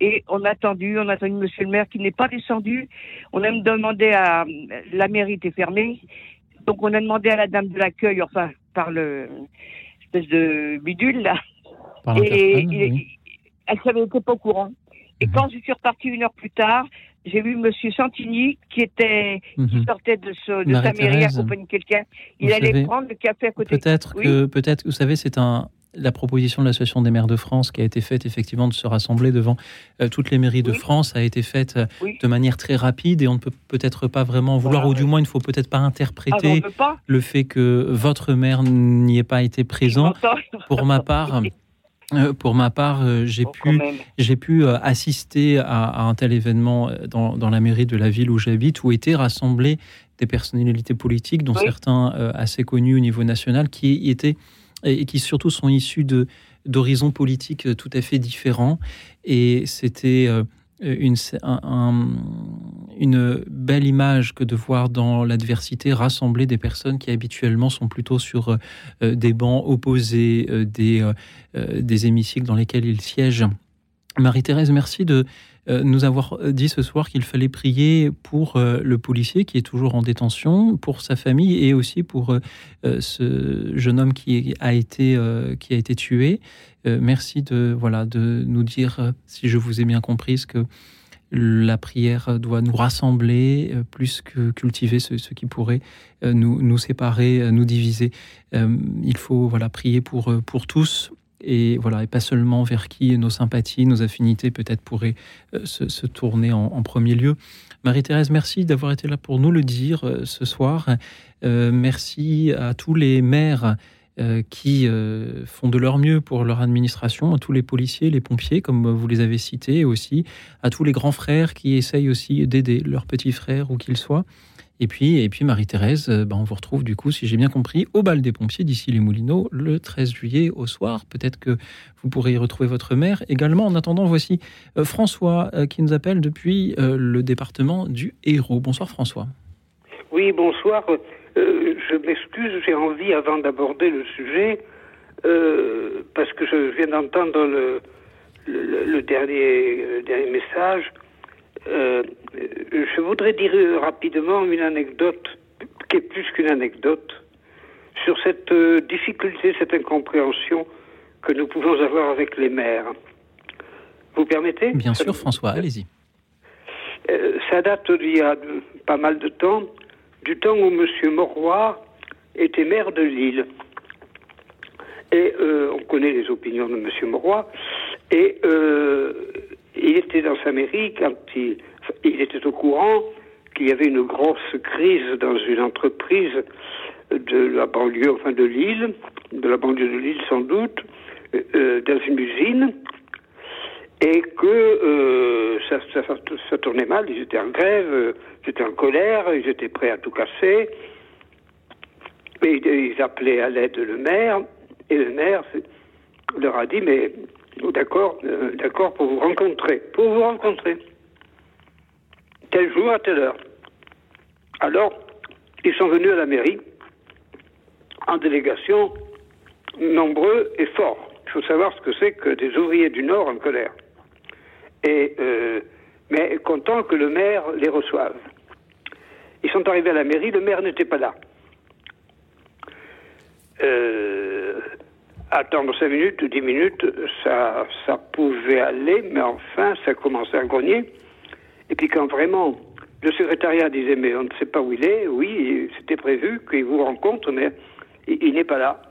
Et on a attendu, on a attendu monsieur le maire qui n'est pas descendu. On a même demandé à, la mairie était fermée. Donc on a demandé à la dame de l'accueil, enfin, par le, espèce de bidule, là. Par et, l'interphone, et- oui. elle savait était pas au courant. Et quand je suis repartie une heure plus tard, j'ai vu Monsieur Santini qui était, qui Mhm. sortait de, ce- de sa mairie de quelqu'un. Il allait savez, prendre le café à côté. Peut-être Oui. que, peut-être, vous savez, c'est un la proposition de l'Association des maires de France qui a été faite effectivement de se rassembler devant euh, toutes les mairies de Oui. France a été faite euh, Oui. de manière très rapide et on ne peut peut-être pas vraiment en vouloir Voilà, ou du moins il ne faut peut-être pas Ah, interpréter pas. le fait que votre maire n'y ait pas été présent. Pour ma part, pour ma part, euh, j'ai pu j'ai pu euh, assister à, à un tel événement euh, dans, dans la mairie de la ville où j'habite, où étaient rassemblés des personnalités politiques, dont Oui. certains euh, assez connus au niveau national, qui étaient et qui surtout sont issus de d'horizons politiques euh, tout à fait différents. Et c'était euh, un- une belle image que de voir dans l'adversité rassembler des personnes qui habituellement sont plutôt sur euh, des bancs opposés, euh, des, euh, euh, des hémicycles dans lesquels ils siègent. Marie-Thérèse, merci de euh, nous avoir dit ce soir qu'il fallait prier pour euh, le policier qui est toujours en détention, pour sa famille et aussi pour euh, euh, ce jeune homme qui a été, euh, qui a été tué. Euh, merci de, voilà, de nous dire, euh, si je vous ai bien compris, que la prière doit nous rassembler euh, plus que cultiver ce, qui pourrait euh, nous, nous séparer, euh, nous diviser. Euh, il faut voilà, prier pour, euh, pour tous et voilà et pas seulement vers qui nos sympathies, nos affinités peut-être pourraient euh, se, tourner en, premier lieu. Marie-Thérèse, merci d'avoir été là pour nous le dire euh, ce soir. Euh, merci à tous les maires qui font de leur mieux pour leur administration, à tous les policiers, les pompiers, comme vous les avez cités, aussi à tous les grands frères qui essayent aussi d'aider leurs petits frères, où qu'ils soient. Et puis, et puis Marie-Thérèse, euh, ben, on vous retrouve du coup, si j'ai bien compris, au bal des pompiers d'ici les Moulineaux le 13 juillet au soir. Peut-être que vous pourrez y retrouver votre mère également. En attendant, voici euh, François euh, qui nous appelle depuis le département du Hérault. Bonsoir François. Oui, bonsoir. Je m'excuse, j'ai envie, avant d'aborder le sujet, parce que je viens d'entendre le dernier, le dernier message, euh, je voudrais dire euh, rapidement une anecdote, qui est plus qu'une anecdote, sur cette euh, difficulté, cette incompréhension que nous pouvons avoir avec les maires. Vous permettez? Bien sûr François, allez-y. Euh, ça date d'il y a pas mal de temps, du temps où M. Moroy était maire de Lille. Et euh, on connaît les opinions de M. Moroy. Et euh, était dans sa mairie quand il, était au courant qu'il y avait une grosse crise dans une entreprise de la banlieue, enfin de Lille, de la banlieue de Lille sans doute, euh, euh, dans une usine et que euh, ça, tournait mal, ils étaient en grève, ils étaient en colère, ils étaient prêts à tout casser. Et ils appelaient à l'aide le maire, et le maire leur a dit, mais d'accord, euh, d'accord pour vous rencontrer, pour vous rencontrer. Tel jour à telle heure. Alors, ils sont venus à la mairie en délégation, nombreux et forts. Il faut savoir ce que c'est que des ouvriers du Nord en colère. Et, euh, mais content que le maire les reçoive. Ils sont arrivés à la mairie, le maire n'était pas là. Euh, attendre cinq minutes ou dix minutes, ça, ça pouvait aller, mais enfin, ça commençait à grogner. Et puis quand vraiment le secrétariat disait mais on ne sait pas où il est, oui, c'était prévu qu'il vous rencontre, mais il, il n'est pas là.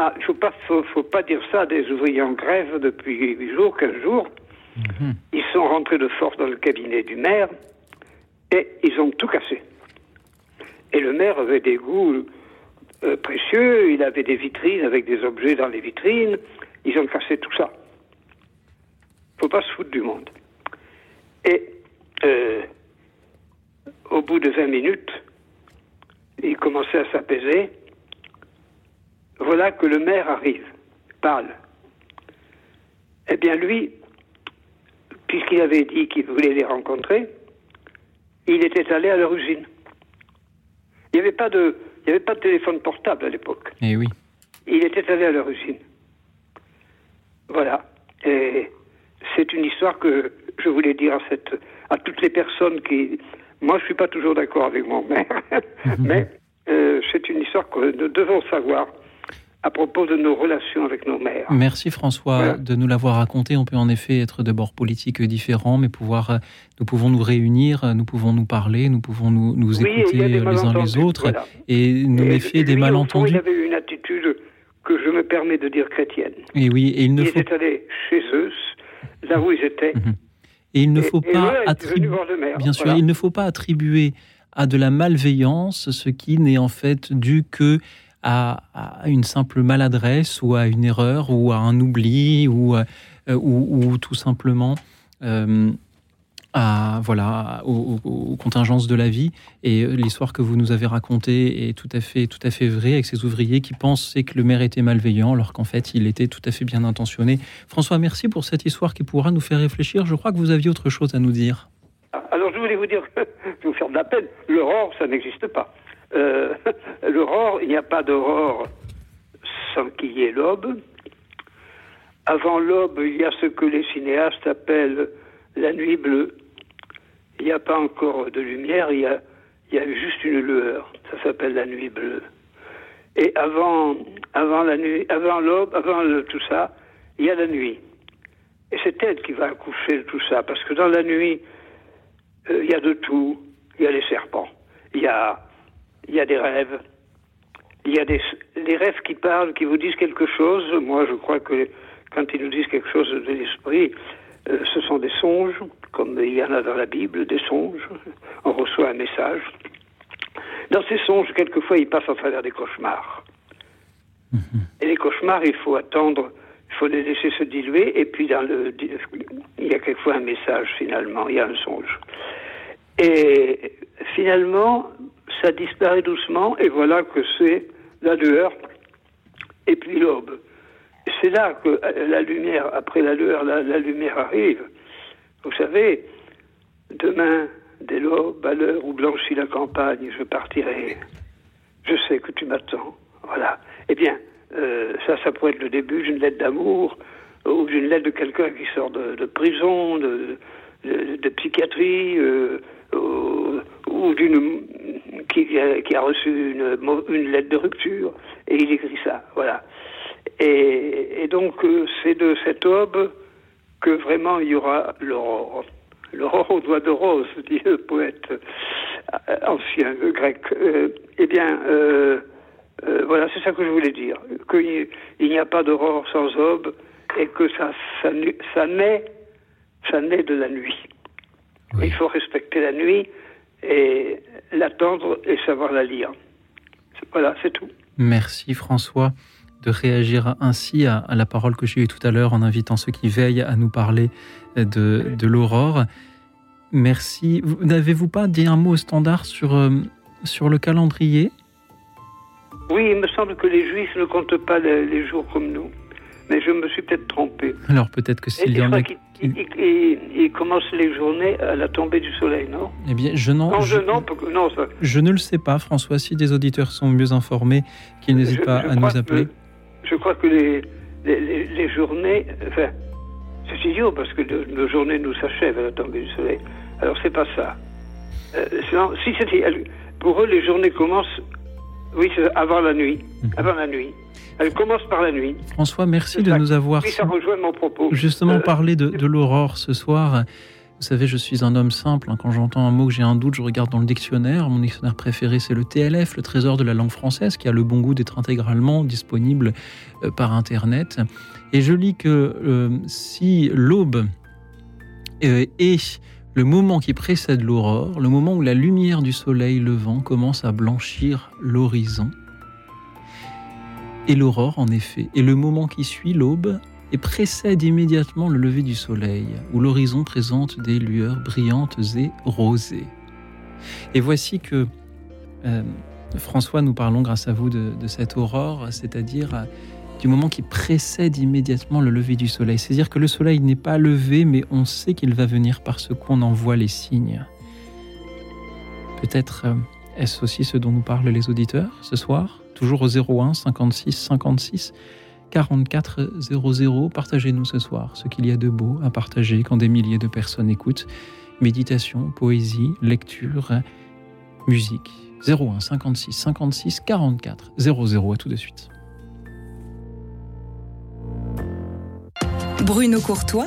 Ah, il ne faut pas, faut, faut pas dire ça à des ouvriers en grève depuis 8 jours, 15 jours. Ils sont rentrés de force dans le cabinet du maire et ils ont tout cassé. Et le maire avait des goûts euh, précieux, il avait des vitrines avec des objets dans les vitrines, ils ont cassé tout ça. faut pas se foutre du monde. Et euh, au bout de 20 minutes, il commençait à s'apaiser. Voilà que le maire arrive, parle. Eh bien, lui, puisqu'il avait dit qu'il voulait les rencontrer, il était allé à leur usine. Il n'y avait pas de, il n'y avait pas de téléphone portable à l'époque. Eh oui. Il était allé à leur usine. Voilà. Et c'est une histoire que je voulais dire à, cette, à toutes les personnes qui. Moi, je ne suis pas toujours d'accord avec mon maire, mais euh, c'est une histoire que nous devons savoir à propos de nos relations avec nos mères. Merci François Voilà. de nous l'avoir raconté. On peut en effet être de bords politiques différents, mais pouvoir, euh, nous pouvons nous réunir, euh, nous pouvons nous parler, nous pouvons nous, Oui, écouter euh, les uns les malentendus, autres voilà. et nous méfier des au fond, malentendus. il avait une attitude que je me permets de dire chrétienne. Et oui, et il ne il faut, était allé chez eux, là où ils étaient. et il ne Et- faut et pas attribuer. Bien sûr, voilà. il ne faut pas attribuer à de la malveillance ce qui n'est en fait dû que à, une simple maladresse ou à une erreur ou à un oubli ou, euh, ou, ou tout simplement euh, à, voilà, aux, contingences de la vie. Et euh, l'histoire que vous nous avez racontée est tout à fait, tout à fait vraie avec ces ouvriers qui pensaient que le maire était malveillant alors qu'en fait il était tout à fait bien intentionné. François, merci pour cette histoire qui pourra nous faire réfléchir. Je crois que vous aviez autre chose à nous dire. Alors je voulais vous dire, je vais vous faire de la peine, l'aurore, ça n'existe pas. Euh, l'aurore, il n'y a pas d'aurore sans qu'il y ait l'aube. Avant l'aube, il y a ce que les cinéastes appellent la nuit bleue. Il n'y a pas encore de lumière, il y a, juste une lueur. Ça s'appelle la nuit bleue. Et avant, nuit, avant l'aube, avant tout ça, il y a la nuit. Et c'est elle qui va accoucher de tout ça, parce que dans la nuit, euh, il y a de tout. Il y a les serpents, il y a, il y a des rêves, il y a des, des rêves qui parlent, qui vous disent quelque chose. Moi, je crois que quand ils nous disent quelque chose de l'esprit, euh, ce sont des songes, comme il y en a dans la Bible, des songes. On reçoit un message. Dans ses songes, quelquefois, il passe à travers des cauchemars. Et les cauchemars, il faut attendre, il faut les laisser se diluer, et puis dans le, il y a quelquefois un message finalement, il y a un songe. Et finalement, ça disparaît doucement, et voilà que c'est la lueur, et puis l'aube. C'est là que la lumière, après la lueur, la, lumière arrive. Vous savez, demain, dès l'aube, à l'heure où blanchit la campagne, je partirai. Je sais que tu m'attends. Voilà. Eh bien, euh, ça, ça pourrait être le début d'une lettre d'amour ou d'une lettre de quelqu'un qui sort de, prison, de, psychiatrie, euh, ou, ou d'une qui, qui a reçu une, une lettre de rupture et il écrit ça. Voilà. Et, et donc, euh, c'est de cette aube que vraiment il y aura l'aurore. L'aurore aux doigts de rose, dit le poète euh, ancien euh, grec. Euh, eh bien, euh, euh, voilà, c'est ça que je voulais dire. Qu'il il n'y a pas d'aurore sans aube et que ça, ça, ça naît, ça naît de la nuit. Il faut respecter la nuit et l'attendre et savoir la lire. Voilà, c'est tout. Merci François de réagir ainsi à, la parole que j'ai eue tout à l'heure en invitant ceux qui veillent à nous parler de, de l'aurore. Merci. Vous- N'avez-vous pas dit un mot au standard sur, euh, sur le calendrier? Oui, il me semble que les Juifs ne comptent pas les, les jours comme nous. Mais je me suis peut-être trompé. Alors peut-être que s'il y en a... qu'ils ils- ils- ils commencent les journées à la tombée du soleil, non Eh bien, je n'en... Non, je- je, non, non, ça, ne le sais pas, François. Si des auditeurs sont mieux informés, qu'ils n'hésitent pas à nous appeler. que- je crois que les, les, les- les journées, enfin, c'est idiot parce que nos journées nous s'achèvent à la tombée du soleil. Alors c'est pas ça. Euh, sinon, si c'était, pour eux, les journées commencent, oui, avant la nuit, Mhm. avant la nuit. Elles commencent par la nuit. François, merci de ça. nous avoir Oui, ça rejoint mon propos. justement Euh, parlé de, de l'aurore ce soir. Vous savez, je suis un homme simple. Quand j'entends un mot que j'ai un doute, je regarde dans le dictionnaire. Mon dictionnaire préféré, c'est le TLF, le Trésor de la langue française, qui a le bon goût d'être intégralement disponible euh, par Internet. Et je lis que euh, si l'aube euh, est le moment qui précède l'aurore, le moment où la lumière du soleil levant commence à blanchir l'horizon, et l'aurore, en effet, est le moment qui suit l'aube et précède immédiatement le lever du soleil, où l'horizon présente des lueurs brillantes et rosées. Et voici que, euh, François, nous parlons grâce à vous de, de cette aurore, c'est-à-dire euh, du moment qui précède immédiatement le lever du soleil. C'est-à-dire que le soleil n'est pas levé, mais on sait qu'il va venir parce qu'on en voit les signes. Peut-être euh, est-ce aussi ce dont nous parlent les auditeurs ce soir? Toujours au 01 56 56 44 00. Partagez-nous ce soir ce qu'il y a de beau à partager quand des milliers de personnes écoutent. Méditation, poésie, lecture, musique. 01 56 56 44 00. À tout de suite. Bruno Courtois,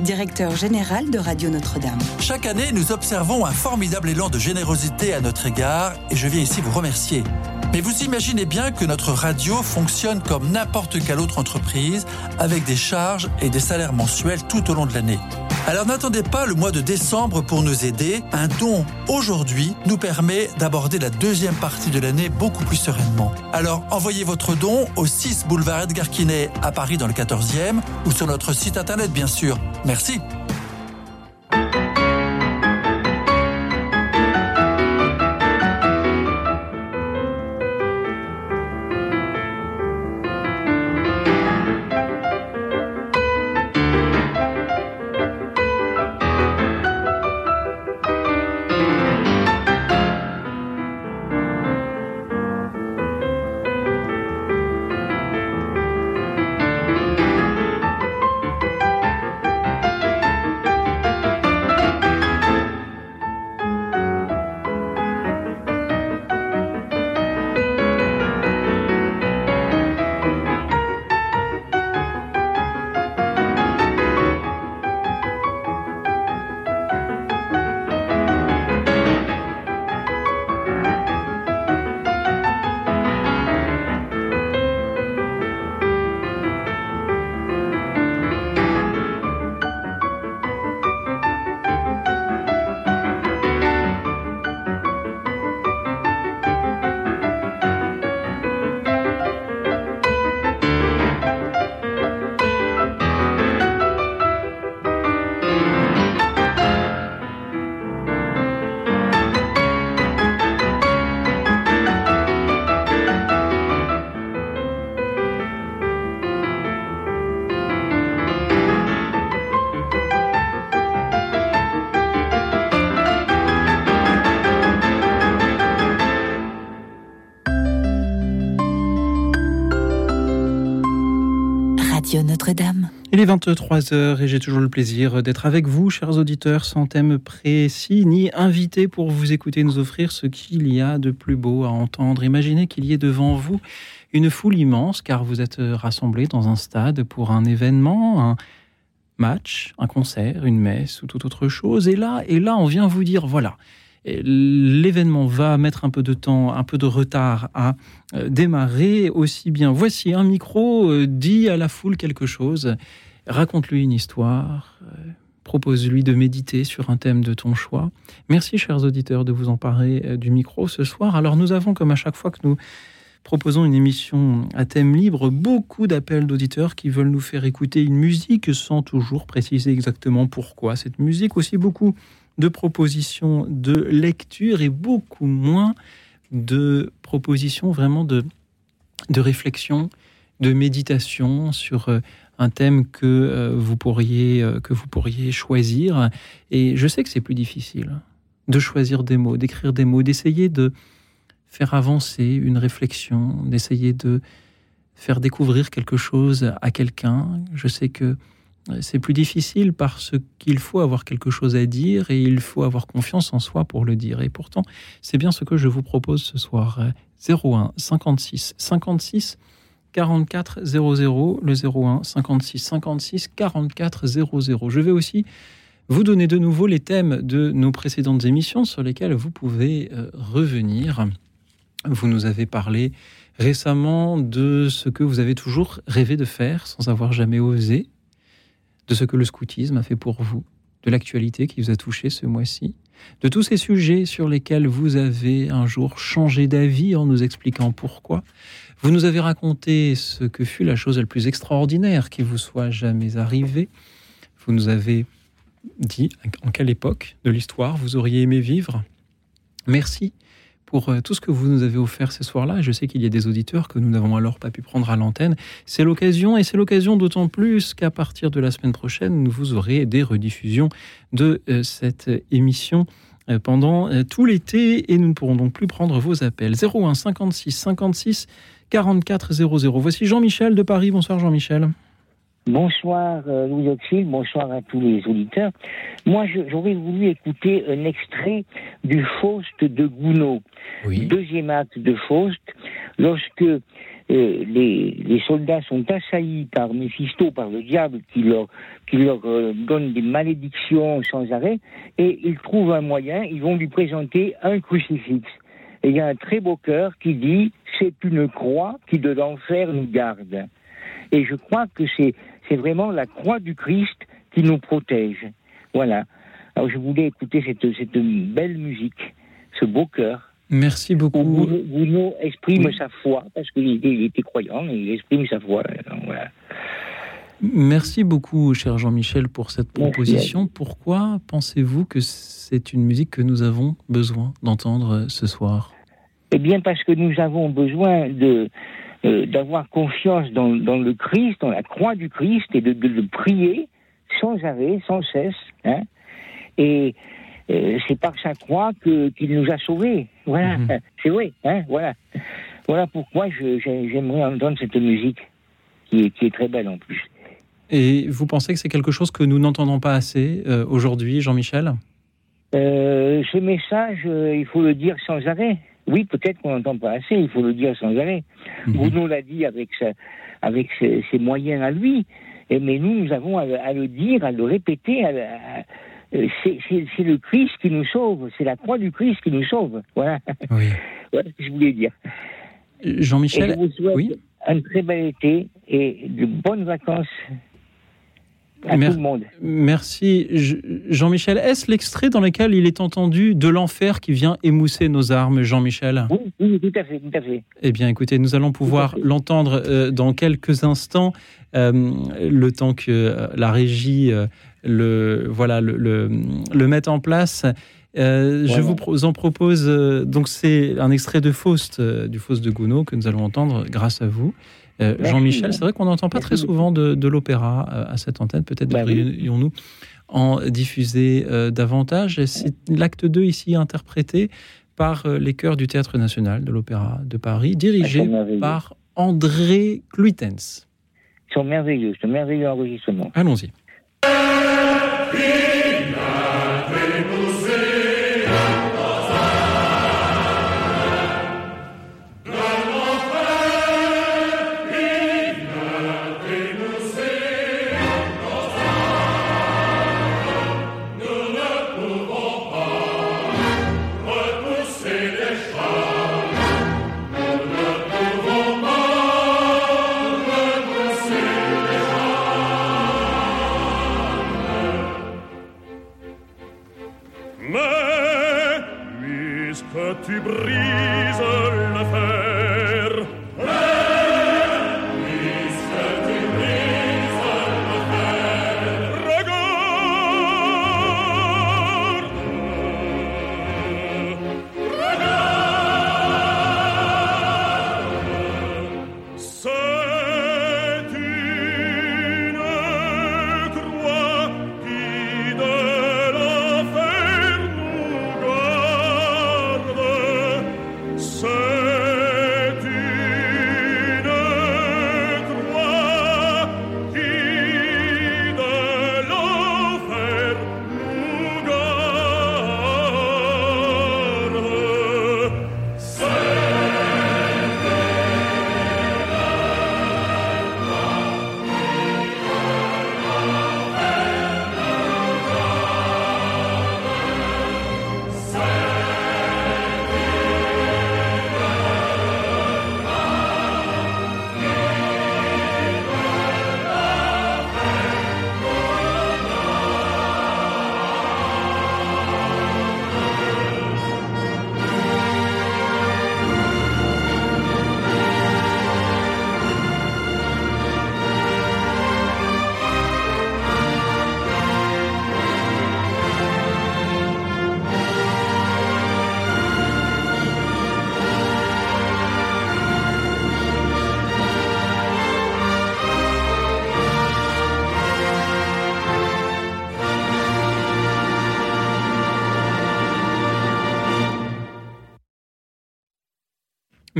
directeur général de Radio Notre-Dame. Chaque année, nous observons un formidable élan de générosité à notre égard et je viens ici vous remercier. Mais vous imaginez bien que notre radio fonctionne comme n'importe quelle autre entreprise avec des charges et des salaires mensuels tout au long de l'année. Alors n'attendez pas le mois de décembre pour nous aider. Un don aujourd'hui nous permet d'aborder la deuxième partie de l'année beaucoup plus sereinement. Alors envoyez votre don au 6 boulevard Edgar Quinet à Paris dans le 14e ou sur notre site internet bien sûr. Merci. 23h et j'ai toujours le plaisir d'être avec vous, chers auditeurs, sans thème précis ni invité pour vous écouter nous offrir ce qu'il y a de plus beau à entendre. Imaginez qu'il y ait devant vous une foule immense, car vous êtes rassemblés dans un stade pour un événement, un match, un concert, une messe ou toute autre chose. Et là, et là, on vient vous dire, voilà, l'événement va mettre un peu de temps, un peu de retard à euh, démarrer. Aussi bien, voici un micro, euh, dit à la foule quelque chose, raconte-lui une histoire, euh, propose-lui de méditer sur un thème de ton choix. Merci, chers auditeurs, de vous emparer du micro ce soir. Alors, nous avons, comme à chaque fois que nous proposons une émission à thème libre, beaucoup d'appels d'auditeurs qui veulent nous faire écouter une musique sans toujours préciser exactement pourquoi cette musique, aussi beaucoup de propositions de lecture et beaucoup moins de propositions vraiment de, de réflexion, de méditation sur euh, un thème que, euh, vous pourriez, euh, que vous pourriez choisir. Et je sais que c'est plus difficile de choisir des mots, d'écrire des mots, d'essayer de faire avancer une réflexion, d'essayer de faire découvrir quelque chose à quelqu'un. Je sais que c'est plus difficile parce qu'il faut avoir quelque chose à dire et il faut avoir confiance en soi pour le dire. Et pourtant, c'est bien ce que je vous propose ce soir. 01 56 56 44 00, le 01 56 56 44 00. Je vais aussi vous donner de nouveau les thèmes de nos précédentes émissions sur lesquelles vous pouvez euh, revenir. Vous nous avez parlé récemment de ce que vous avez toujours rêvé de faire sans avoir jamais osé, de ce que le scoutisme a fait pour vous, de l'actualité qui vous a touché ce mois-ci, de tous ces sujets sur lesquels vous avez un jour changé d'avis en nous expliquant pourquoi. Vous nous avez raconté ce que fut la chose la plus extraordinaire qui vous soit jamais arrivée. Vous nous avez dit en quelle époque de l'histoire vous auriez aimé vivre. Merci pour euh, tout ce que vous nous avez offert ce soir-là. Je sais qu'il y a des auditeurs que nous n'avons alors pas pu prendre à l'antenne. C'est l'occasion, et c'est l'occasion d'autant plus qu'à partir de la semaine prochaine, vous aurez des rediffusions de euh, cette émission euh, pendant tout l'été et nous ne pourrons donc plus prendre vos appels. 01 56 56 44 00. Voici Jean-Michel de Paris. Bonsoir Jean-Michel. Bonsoir euh, Louis Auxil, bonsoir à tous les auditeurs. Moi, j'aurais voulu écouter un extrait du Faust de Gounod, deuxième acte de Faust, lorsque euh, les, les, soldats sont assaillis par Méphisto, par le diable, qui leur, qui leur euh, donne des malédictions sans arrêt, et ils trouvent un moyen, ils vont lui présenter un crucifix. Et il y a un très beau cœur qui dit, c'est une croix qui de l'enfer nous garde. Et je crois que c'est c'est vraiment la croix du Christ qui nous protège. Voilà. Alors je voulais écouter cette, cette belle musique, ce beau cœur. Merci beaucoup. Bruno exprime sa foi, parce qu'il était, croyant, et il exprime sa foi. Voilà. Merci beaucoup, cher Jean-Michel, pour cette proposition. Pourquoi pensez-vous que c'est une musique que nous avons besoin d'entendre ce soir? Eh bien, parce que nous avons besoin de, euh, d'avoir confiance dans, dans, le Christ, dans la croix du Christ, et de, de le prier sans arrêt, sans cesse. Hein. Et euh, c'est par sa croix que qu'il nous a sauvés. Voilà, mhm. c'est vrai. Hein, voilà, voilà pourquoi j'aimerais entendre cette musique qui est, qui est très belle en plus. Et vous pensez que c'est quelque chose que nous n'entendons pas assez euh, aujourd'hui, Jean-Michel? Euh, Ce message, il faut le dire sans arrêt. Oui, peut-être qu'on n'entend pas assez, il faut le dire sans arrêt. Mhm. Bruno l'a dit avec, avec ses, moyens à lui, et, mais nous, nous avons à, le dire, à le répéter. c'est le Christ qui nous sauve, c'est la croix du Christ qui nous sauve. Voilà. voilà ce que je voulais dire. Jean-Michel, oui? un très bel été et de bonnes vacances à tout le monde. Merci. Jean-Michel, est-ce l'extrait dans lequel il est entendu de l'enfer qui vient émousser nos armes, Jean-Michel? Oui, tout à fait, tout à fait. Eh bien, écoutez, nous allons pouvoir l'entendre euh, dans quelques instants, euh, le temps que euh, la régie le, voilà, le, le, mette en place. Je vous en propose, donc c'est un extrait de Faust, du Faust de Gounod que nous allons entendre grâce à vous. Euh, Jean-Michel, c'est vrai qu'on n'entend pas très souvent de, l'opéra euh, à cette antenne. Peut-être bah devrions-nous en diffuser euh, davantage. C'est l'acte 2 ici interprété par les chœurs du Théâtre national de l'Opéra de Paris, dirigé par André Cluitens. sont merveilleux, c'est un merveilleux enregistrement. Allons-y.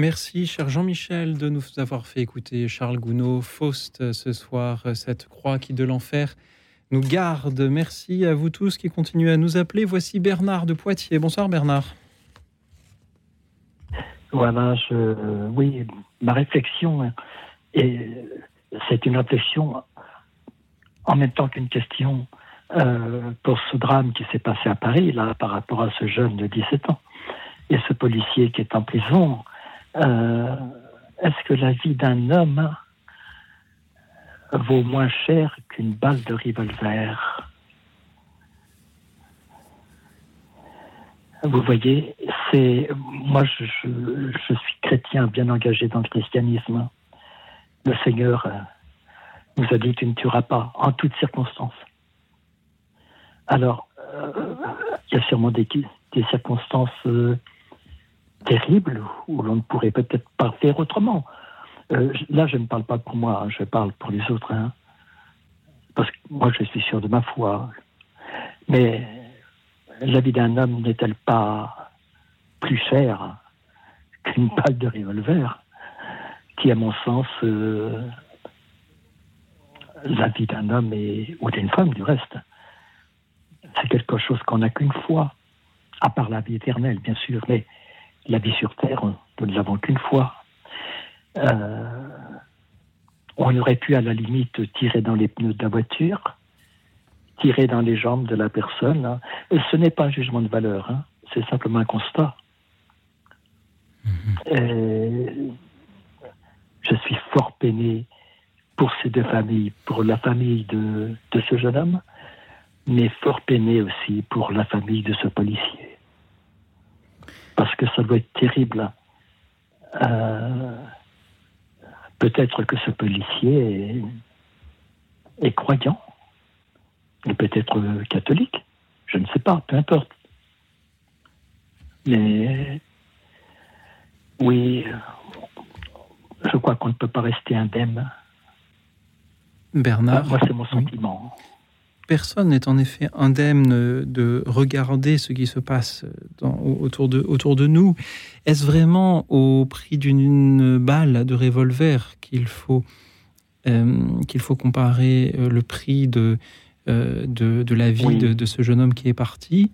Merci, cher Jean-Michel, de nous avoir fait écouter Charles Gounod, Faust, euh, ce soir, euh, cette croix qui de l'enfer nous garde. Merci à vous tous qui continuez à nous appeler. Voici Bernard de Poitiers. Bonsoir Bernard. Voilà, je, oui, ma réflexion, hein, c'est une réflexion en même temps qu'une question euh, pour ce drame qui s'est passé à Paris, là, par rapport à ce jeune de 17 ans et ce policier qui est en prison. Euh, Est-ce que la vie d'un homme vaut moins cher qu'une balle de revolver? Vous voyez, c'est moi, je, suis chrétien bien engagé dans le christianisme. Le Seigneur euh, nous a dit tu ne tueras pas en toutes circonstances. Alors, euh, il y a sûrement des, circonstances euh, terribles où l'on ne pourrait peut-être pas faire autrement. Euh, là, je ne parle pas pour moi, hein, je parle pour les autres. hein. parce que moi, je suis sûr de ma foi. Mais la vie d'un homme n'est-elle pas plus chère qu'une balle de revolver qui, à mon sens, euh, la vie d'un homme et, ou d'une femme, du reste, c'est quelque chose qu'on n'a qu'une fois, à part la vie éternelle, bien sûr, mais la vie sur Terre, nous ne l'avons qu'une fois. Euh, on aurait pu, à la limite, tirer dans les pneus de la voiture, tirer dans les jambes de la personne. hein. Et ce n'est pas un jugement de valeur, hein. c'est simplement un constat. Et je suis fort peiné pour ces deux familles, pour la famille de, de ce jeune homme, mais fort peiné aussi pour la famille de ce policier. Que ça doit être terrible. Euh, peut-être que ce policier est, est croyant, et peut-être catholique, je ne sais pas, peu importe. Mais oui, je crois qu'on ne peut pas rester indemne. Bernard. Ah, moi, c'est mon sentiment. Personne n'est en effet indemne de regarder ce qui se passe dans- autour, de, autour de nous. Est-ce vraiment au prix d'une balle de revolver qu'il faut qu'il faut comparer le prix de, de, la vie de, ce jeune homme qui est parti?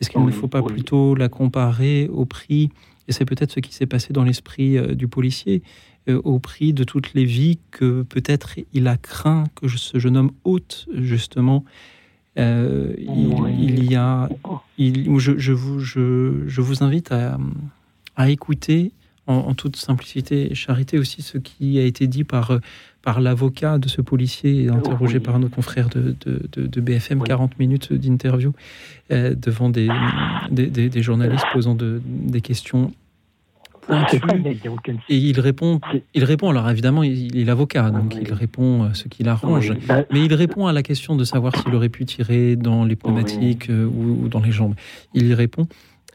Est-ce qu'il ne faut pas plutôt la comparer au prix, et c'est peut-être ce qui s'est passé dans l'esprit du policier, au prix de toutes les vies que peut-être il a craint que ce jeune homme ôte justement. Euh, il, y a, il, je, je, vous, je, je, vous invite à, à écouter en, toute simplicité et charité aussi ce qui a été dit par, par l'avocat de ce policier interrogé par nos confrères de, de, de, BFM, 40 minutes d'interview euh, devant des, des, des, journalistes posant des questions et il répond, il répond. Alors évidemment, il, est l'avocat, donc il répond ce qu'il arrange. Bah, mais il répond à la question de savoir s'il aurait pu tirer dans les pneumatiques euh, ou, dans les jambes. Il y répond.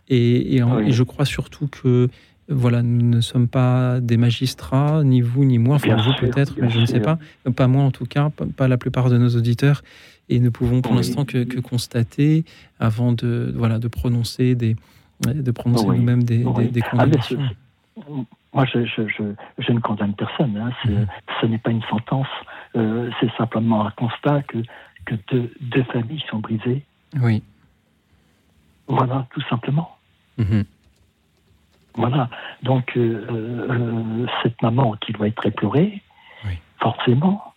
Et, je crois surtout que voilà, nous ne sommes pas des magistrats, ni vous ni moi, enfin vous peut-être, mais je ne sais pas, pas moi en tout cas, pas, la plupart de nos auditeurs, et ne pouvons pour l'instant que, constater avant de voilà de prononcer des de prononcer nous-mêmes des, des, ah, condamnations. moi, je, je, je, ne condamne personne. Hein. Mhm. Ce n'est pas une sentence. Euh, c'est simplement un constat que, que deux, familles sont brisées. Oui. Voilà, tout simplement. Mhm. Voilà. Donc, euh, euh, cette maman qui doit être éplorée, forcément.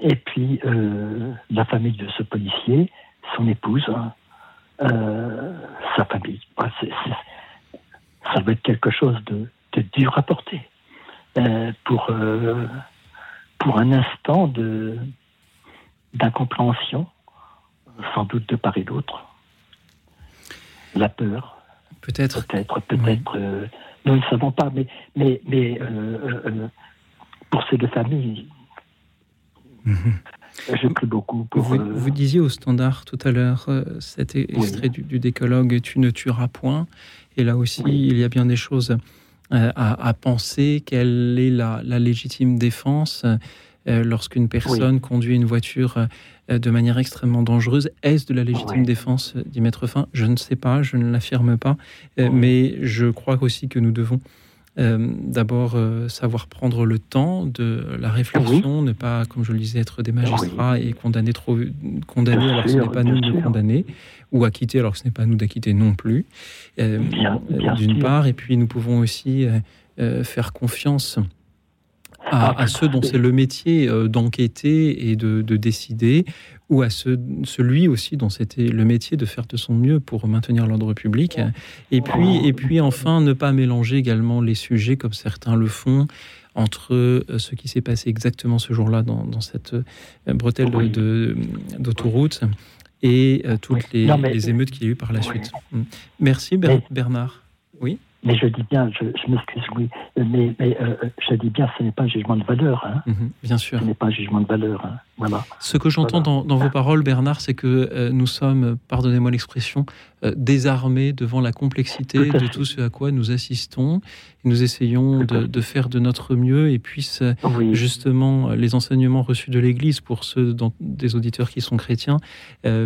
Et puis, la famille de ce policier, son épouse, hein, sa famille. ça doit être quelque chose de, dur à porter euh, pour, euh, pour un instant de, d'incompréhension, sans doute de part et d'autre. La peur. Peut-être. Peut-être, peut-être. nous ne savons pas, mais, mais, mais pour ces deux familles, mhm. J'ai pris beaucoup. vous, euh, vous, disiez au standard tout à l'heure, euh, cet extrait du, décalogue Tu ne tueras point. Et là aussi, il y a bien des choses euh, à, penser. Quelle est la, légitime défense lorsqu'une personne conduit une voiture de manière extrêmement dangereuse? Est-ce de la légitime défense d'y mettre fin? Je ne sais pas, je ne l'affirme pas. mais je crois aussi que nous devons euh, d'abord, euh, savoir prendre le temps de la réflexion, ne pas, comme je le disais, être des magistrats et condamner trop, condamner alors que ce n'est pas nous de condamner, ou acquitter alors que ce n'est pas nous d'acquitter non plus. Euh, d'une part, et puis nous pouvons aussi faire confiance à, ah, ceux dont c'est le métier d'enquêter et de, de, décider, ou à celui aussi dont c'était le métier de faire de son mieux pour maintenir l'ordre public. Et puis, et puis enfin, ne pas mélanger également les sujets comme certains le font entre euh, ce qui s'est passé exactement ce jour-là dans, cette euh, bretelle d'autoroute et euh, toutes les, les émeutes qu'il y a eu par la suite. Merci Bernard. Oui mais je dis bien, je, m'excuse, oui, mais, mais euh, je dis bien, ce n'est pas un jugement de valeur. Hein. Mhm, bien sûr. Ce n'est pas un jugement de valeur. Hein. Voilà. Ce que j'entends dans, vos paroles, Bernard, c'est que euh, nous sommes, pardonnez-moi l'expression, euh, désarmés devant la complexité de tout ce à quoi nous assistons. nous essayons de, faire de notre mieux et puissent justement les enseignements reçus de l'Église pour ceux des auditeurs qui sont chrétiens,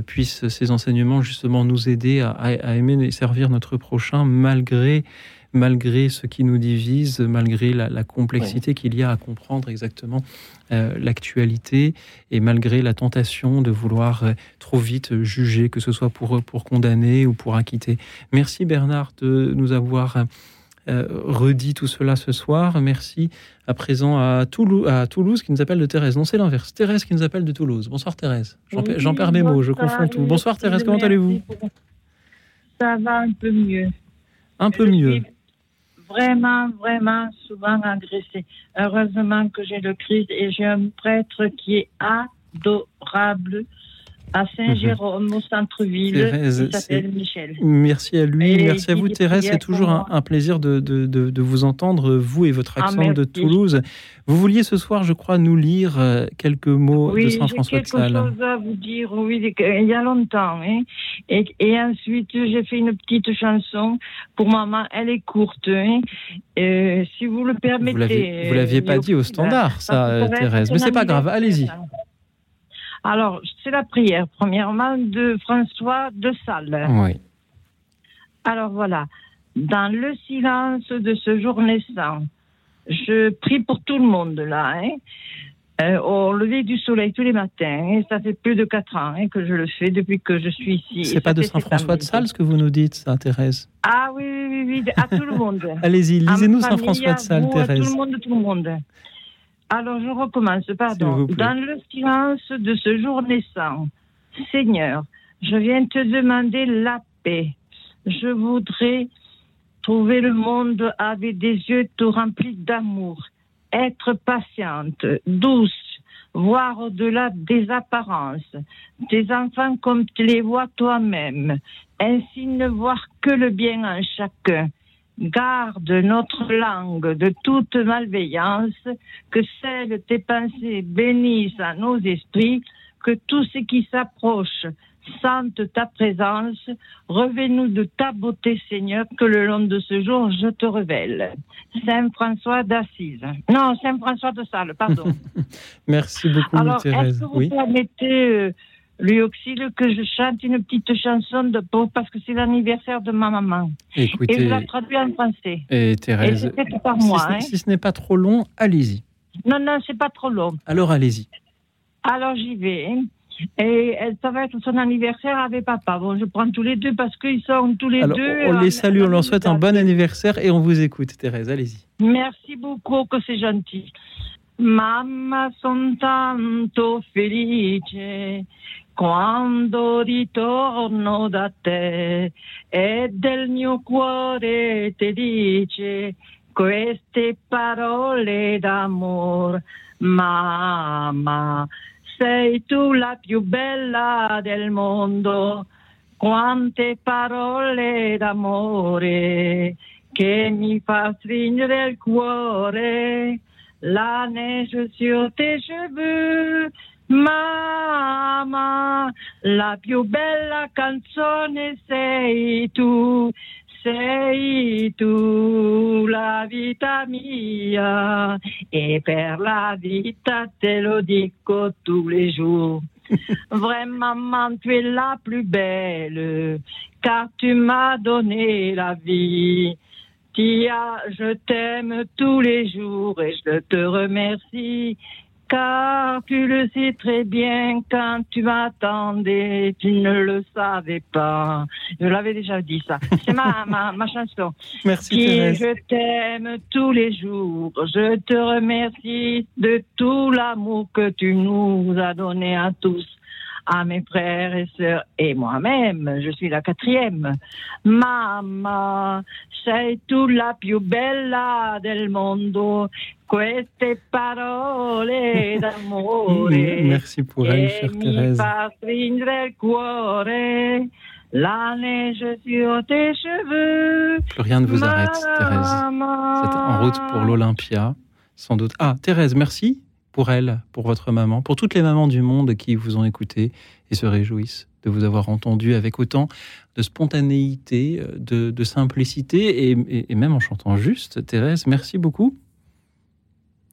puissent ces enseignements justement nous aider à, à aimer et servir notre prochain malgré malgré ce qui nous divise, malgré la, complexité qu'il y a à comprendre exactement euh, l'actualité et malgré la tentation de vouloir euh, trop vite juger, que ce soit pour, pour condamner ou pour acquitter. Merci Bernard de nous avoir euh, redit tout cela ce soir. Merci à présent à Toulouse, à Toulouse qui nous appelle de Thérèse. Non, c'est l'inverse. Thérèse qui nous appelle de Toulouse. Bonsoir Thérèse. J'en perds mes mots, je confonds tout. Bonsoir Thérèse, comment allez-vous Ça va un peu mieux. Un peu mieux vraiment, vraiment souvent agressé. Heureusement que j'ai le Christ et j'ai un prêtre qui est adorable à Saint-Jérôme, au centre-ville. Il s'appelle Michel. Merci à lui, merci à vous Thérèse. C'est toujours un, plaisir de, de, de, vous entendre, vous et votre ah, accent de Toulouse. Vous vouliez ce soir, je crois, nous lire euh, quelques mots de Saint François de Sales. Oui, quelque chose à vous dire, oui, il y a longtemps. Hein. Et, et, ensuite, j'ai fait une petite chanson pour maman. Elle est courte. Hein. si vous le permettez. Vous l'aviez pas dit au standard, ça, Thérèse. Mais c'est pas grave, allez-y. Alors, c'est la prière, premièrement, de François de Sales. Oui. Alors voilà, dans le silence de ce jour naissant, je prie pour tout le monde là. Hein. euh, au lever du soleil tous les matins. Et ça fait plus de quatre ans hein, que je le fais depuis que je suis ici. C'est pas de Saint-François de Sales que vous nous dites, ça, Thérèse Ah oui, oui, oui, à tout le monde. Allez-y, lisez-nous Saint-François de Sales, Thérèse. À tout le monde, tout le monde. Alors, je recommence, pardon. Dans le silence de ce jour naissant, Seigneur, je viens te demander la paix. Je voudrais trouver le monde avec des yeux tout remplis d'amour, être patiente, douce, voir au-delà des apparences, tes enfants comme tu les vois toi-même, ainsi ne voir que le bien en chacun. Garde notre langue de toute malveillance, que celles tes pensées bénissent à nos esprits, que tout ce qui s'approche sente ta présence, revenez-nous de ta beauté, Seigneur, que le long de ce jour je te révèle. Saint François d'Assise. Non, Saint François de Sales, pardon. Merci beaucoup, Alors, Thérèse. Est-ce que vous Oui. permettez, euh, lui Auxile, que je chante une petite chanson de pour- parce que c'est l'anniversaire de ma maman. Écoutez- Et je la traduis en français. Et Thérèse, Et par moi. hein. si ce n'est pas trop long, allez-y. Non, non, c'est pas trop long. Alors allez-y. Alors j'y vais. hein. Et elle, ça va être son anniversaire avec papa. Bon, je prends tous les deux parce qu'ils sont tous les Alors, deux. on euh, les salue, on leur souhaite un bon anniversaire et on vous écoute, Thérèse. Allez-y. Merci beaucoup, que c'est gentil. Mamma son tanto felice quando ritorno da te e del mio cuore ti dice queste parole d'amor. Mamma, sei tu la più bella del mondo. Quante parole d'amore che mi fa stringere il cuore. La neige sur tes cheveux, mamma, la più bella canzone sei tu, sei tu la vita mia e per la vita te lo dico tous les jours. Vraiment, tu es la plus belle, car tu m'as donné la vie. Tia, je t'aime tous les jours et je te remercie, car tu le sais très bien quand tu m'attendais, tu ne le savais pas. Je l'avais déjà dit ça. C'est ma, ma, ma chanson. Merci, Thérèse. je t'aime tous les jours. Je te remercie de tout l'amour que tu nous as donné à tous, à mes frères et sœurs et moi-même. Je suis la quatrième. Mamma, sei tu la più bella del mondo. Queste parole d'amore. Merci pour elle, chère Thérèse. fa stringere il cuore. La neige sur tes cheveux. Plus rien ne vous arrête, Thérèse. C'est en route pour l'Olympia, sans doute. Ah, Thérèse, merci pour elle, pour votre maman, pour toutes les mamans du monde qui vous ont écouté et se réjouissent de vous avoir entendu avec autant de spontanéité, euh, de, simplicité et, même en chantant juste. Thérèse, merci beaucoup.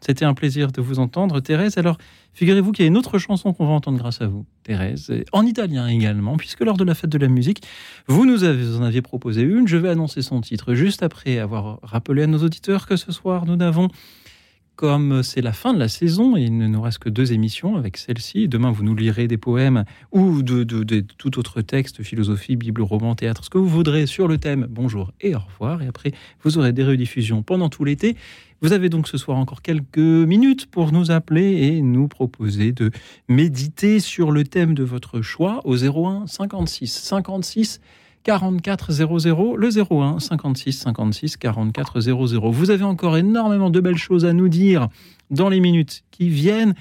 C'était un plaisir de vous entendre, Thérèse. Alors, figurez-vous qu'il y a une autre chanson qu'on va entendre grâce à vous, Thérèse, en italien également, puisque lors de la fête de la musique, vous nous avez, en aviez proposé une. Je vais annoncer son titre juste après avoir rappelé à nos auditeurs que ce soir, nous n'avons, comme c'est la fin de la saison, et il ne nous reste que deux émissions avec celle-ci. Demain, vous nous lirez des poèmes ou de, de- tout autre texte, philosophie, Bible, roman, théâtre, ce que vous voudrez sur le thème Bonjour et au revoir. Et après, vous aurez des rediffusions pendant tout l'été. Vous avez donc ce soir encore quelques minutes pour nous appeler et nous proposer de méditer sur le thème de votre choix au 01 56 56 44 00, le 01 56 56 44 00. Vous avez encore énormément de belles choses à nous dire dans les minutes qui viennent.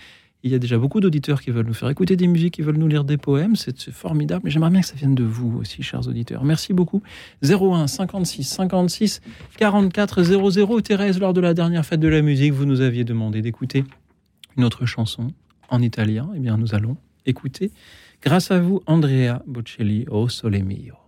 Il y a déjà beaucoup d'auditeurs qui veulent nous faire écouter des musiques, qui veulent nous lire des poèmes. C'est formidable. Mais j'aimerais bien que ça vienne de vous aussi, chers auditeurs. Merci beaucoup. 01 56 56 44 00. Thérèse, lors de la dernière fête de la musique, vous nous aviez demandé d'écouter une autre chanson en italien. Eh bien, nous allons écouter, grâce à vous, Andrea Bocelli, O Sole Mio.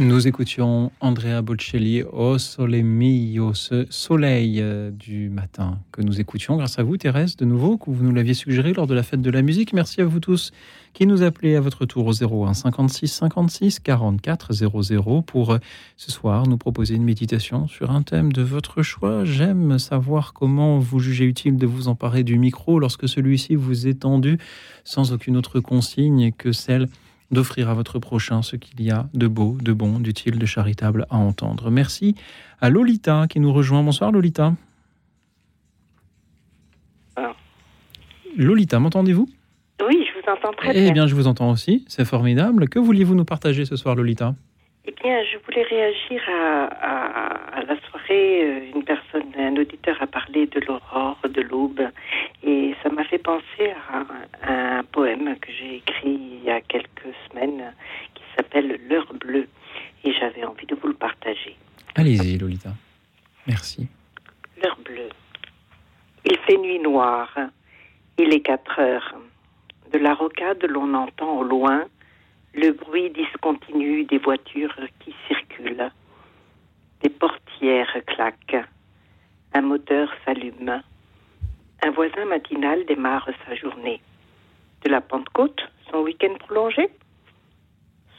Nous écoutions Andrea Bocelli au Sole Mio, ce soleil euh, du matin que nous écoutions grâce à vous, Thérèse, de nouveau, que vous nous l'aviez suggéré lors de la fête de la musique. Merci à vous tous qui nous appelez à votre tour au 01 56 56 44 00 pour euh, ce soir nous proposer une méditation sur un thème de votre choix. J'aime savoir comment vous jugez utile de vous emparer du micro lorsque celui-ci vous est tendu sans aucune autre consigne que celle d'offrir à votre prochain ce qu'il y a de beau, de bon, d'utile, de charitable à entendre. Merci à Lolita qui nous rejoint. Bonsoir Lolita. Ah. Lolita, m'entendez-vous? Oui, je vous entends très Eh bien. bien, je vous entends aussi. C'est formidable. Que vouliez-vous nous partager ce soir, Lolita? Eh bien, je voulais réagir à, à- à la soirée. Euh, Une personne, un auditeur a parlé de l'aurore, de l'aube, et ça m'a fait penser à, à un poème que j'ai écrit il y a quelques semaines qui s'appelle L'heure bleue, et j'avais envie de vous le partager. Allez-y, Lolita. Merci. L'heure bleue. Il fait nuit noire. Il est 4 heures. De la rocade, l'on entend au loin le bruit discontinu des voitures qui circulent. Des portières claquent. Un moteur s'allume. Un voisin matinal démarre sa journée. De la Pentecôte, son week-end prolongé.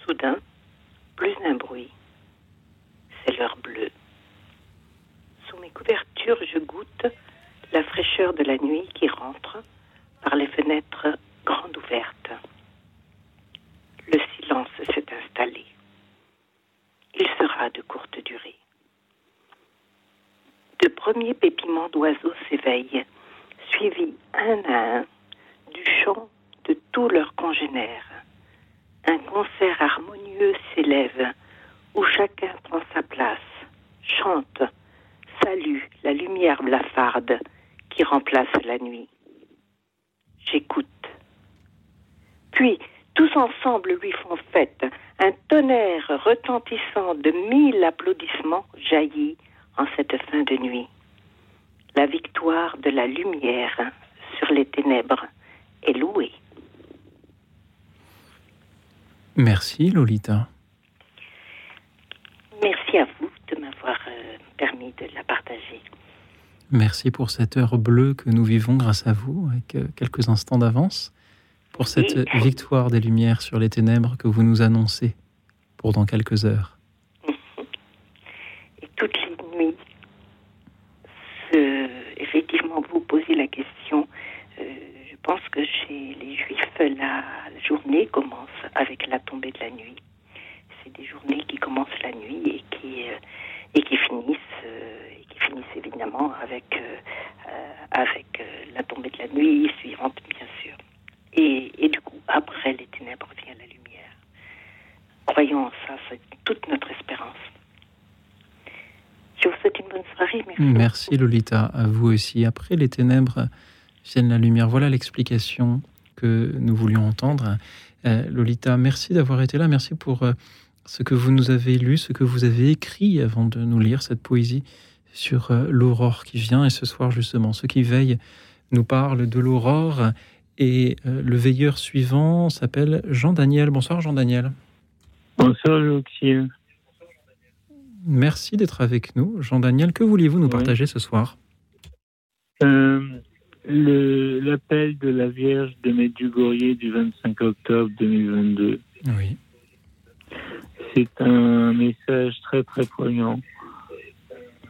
Soudain, plus un bruit. C'est l'heure bleue. Sous mes couvertures, je goûte la fraîcheur de la nuit qui rentre par les fenêtres grandes ouvertes. S'est installé. Il sera de courte durée. De premiers pépiments d'oiseaux s'éveillent, suivis un à un du chant de tous leurs congénères. Un concert harmonieux s'élève où chacun prend sa place, chante, salue la lumière blafarde qui remplace la nuit. J'écoute. Puis, tous ensemble lui font fête. Un tonnerre retentissant de mille applaudissements jaillit en cette fin de nuit. La victoire de la lumière sur les ténèbres est louée. Merci Lolita. Merci à vous de m'avoir euh, permis de la partager. Merci pour cette heure bleue que nous vivons grâce à vous, avec quelques instants d'avance, pour cette victoire des lumières sur les ténèbres que vous nous annoncez pour dans quelques heures. Et toutes les nuits, effectivement, vous posez la question. euh, je pense que chez les Juifs, la journée commence avec la tombée de la nuit. C'est des journées qui commencent la nuit et qui, euh, et qui finissent, euh, finissent évidemment avec, euh, avec la tombée de la nuit suivante, bien sûr. Et, du coup, après les ténèbres vient la lumière. Croyons en ça, c'est toute notre espérance. Je vous souhaite une bonne soirée. Merci. Merci Lolita, à vous aussi. Après les ténèbres viennent la lumière. Voilà l'explication que nous voulions entendre. Euh, Lolita, merci d'avoir été là. Merci pour euh, ce que vous nous avez lu, ce que vous avez écrit avant de nous lire cette poésie sur euh, l'aurore qui vient. Et ce soir, justement, ceux qui veillent nous parlent de l'aurore. Et euh, le veilleur suivant s'appelle Jean-Daniel. Bonsoir Jean-Daniel. Bonsoir, Luxil. Merci d'être avec nous. Jean-Daniel, que vouliez-vous nous partager ce soir? Euh, L'appel de la Vierge de Medjugorje du 25 octobre 2022. Oui. C'est un message très très poignant.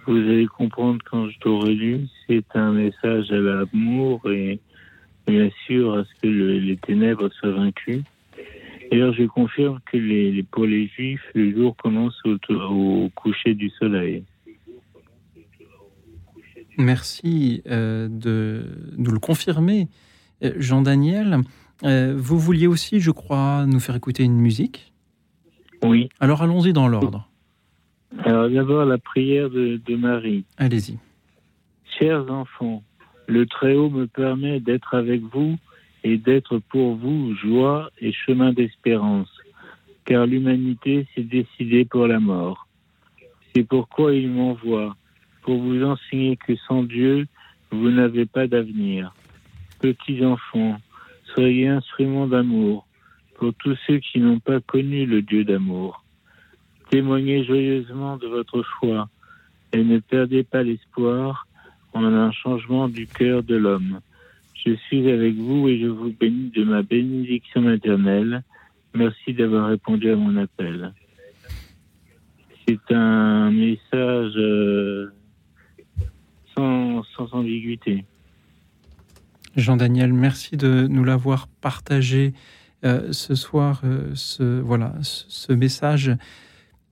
Vous allez comprendre quand je l'aurai lu. C'est un message à l'amour et bien sûr à ce que le- les ténèbres soient vaincues. D'ailleurs, je confirme que les, les- pour les Juifs, le jour commence au, au coucher du soleil. Merci euh, de nous le confirmer. Euh, Jean-Daniel, euh, vous vouliez aussi, je crois, nous faire écouter une musique? Oui. Alors allons-y dans l'ordre. Alors d'abord la prière de, de Marie. Allez-y. Chers enfants, le Très-Haut me permet d'être avec vous et d'être pour vous joie et chemin d'espérance, car l'humanité s'est décidée pour la mort. C'est pourquoi il m'envoie, pour vous enseigner que sans Dieu, vous n'avez pas d'avenir. Petits enfants, soyez instruments d'amour pour tous ceux qui n'ont pas connu le Dieu d'amour. Témoignez joyeusement de votre foi et ne perdez pas l'espoir en un changement du cœur de l'homme. Je suis avec vous et je vous bénis de ma bénédiction maternelle. Merci d'avoir répondu à mon appel. C'est un message euh, sans, ambiguïté. Jean-Daniel, merci de nous l'avoir partagé euh, ce soir, euh, ce, voilà, ce, message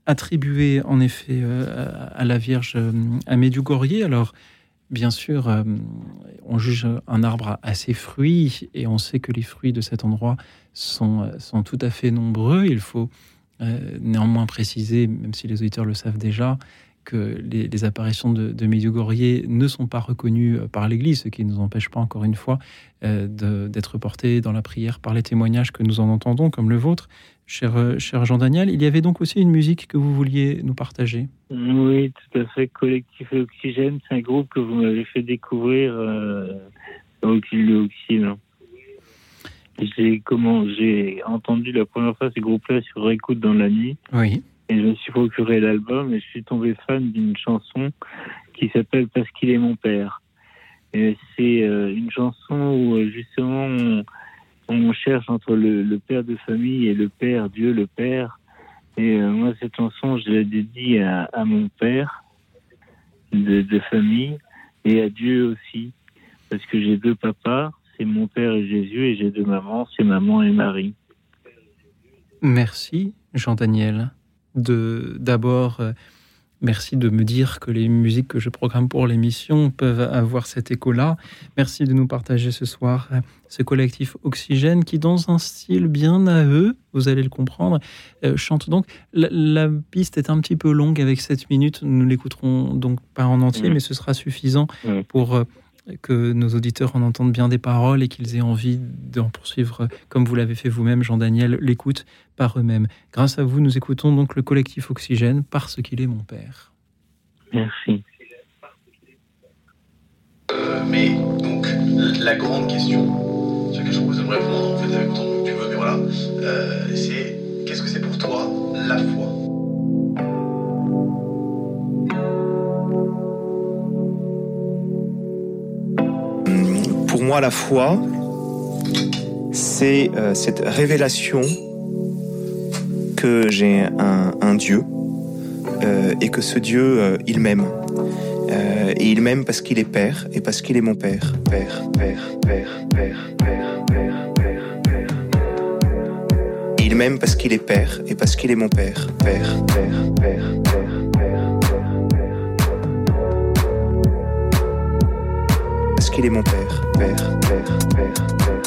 attribué en effet à la Vierge à Medjugorje. Alors, bien sûr, euh, on juge un arbre à ses fruits et on sait que les fruits de cet endroit sont, euh, sont tout à fait nombreux. Il faut euh, néanmoins préciser, même si les auditeurs le savent déjà, que les, apparitions de, de Medjugorje ne sont pas reconnues par l'Église, ce qui ne nous empêche pas, encore une fois, d'être portés dans la prière par les témoignages que nous en entendons, comme le vôtre, cher, euh, cher Jean-Daniel. Il y avait donc aussi une musique que vous vouliez nous partager. Oui, tout à fait. Collectif Oxygène, c'est un groupe que vous m'avez fait découvrir euh, au Oxygène. J'ai comment j'ai entendu la première fois ces groupes-là sur écoute dans la nuit. Oui. Et je me suis procuré l'album et je suis tombé fan d'une chanson qui s'appelle Parce qu'il est mon père. Et c'est euh, une chanson où euh, justement on, on cherche entre le, père de famille et le père, Dieu le père. Et euh, moi, cette chanson, je la dédie à, mon père de, de famille et à Dieu aussi. Parce que j'ai deux papas, c'est mon père et Jésus, et j'ai deux mamans, c'est maman et Marie. Merci, Jean-Daniel, de d'abord euh, Merci de me dire que les musiques que je programme pour l'émission peuvent avoir cet écho-là. Merci de nous partager ce soir ce collectif Oxygène qui, dans un style bien à eux, vous allez le comprendre, euh, chante donc. La, piste est un petit peu longue avec 7 minutes. Nous l'écouterons donc pas en entier, Mmh. mais ce sera suffisant Mmh. pour euh, que nos auditeurs en entendent bien des paroles et qu'ils aient envie d'en poursuivre, comme vous l'avez fait vous-même, Jean-Daniel, l'écoute par eux-mêmes. Grâce à vous, nous écoutons donc le collectif Oxygène parce qu'il est mon père. Merci. Euh, mais donc, la grande question sur laquelle je de me répondre, en fait, avec autant que tu veux, mais voilà, euh, c'est qu'est-ce que c'est pour toi la foi? Moi, la foi, c'est euh, cette révélation que j'ai un, Dieu euh, et que ce Dieu, euh, il m'aime. Et il m'aime parce qu'il est Père et parce qu'il est mon Père. Père, Père, Père, Père, Père, Père, Père, Père. Et il m'aime parce qu'il est Père et parce qu'il est mon. Père, Père, Père, Père, Père, qu'il est mon Père. Père, Père, Père, Père, Père.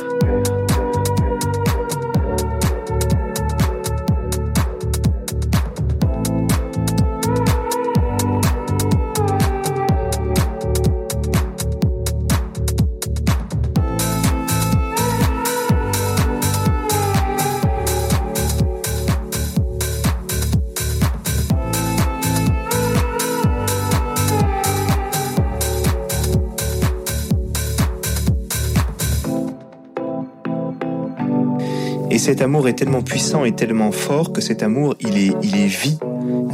Cet amour est tellement puissant et tellement fort que cet amour, il est, il est vie.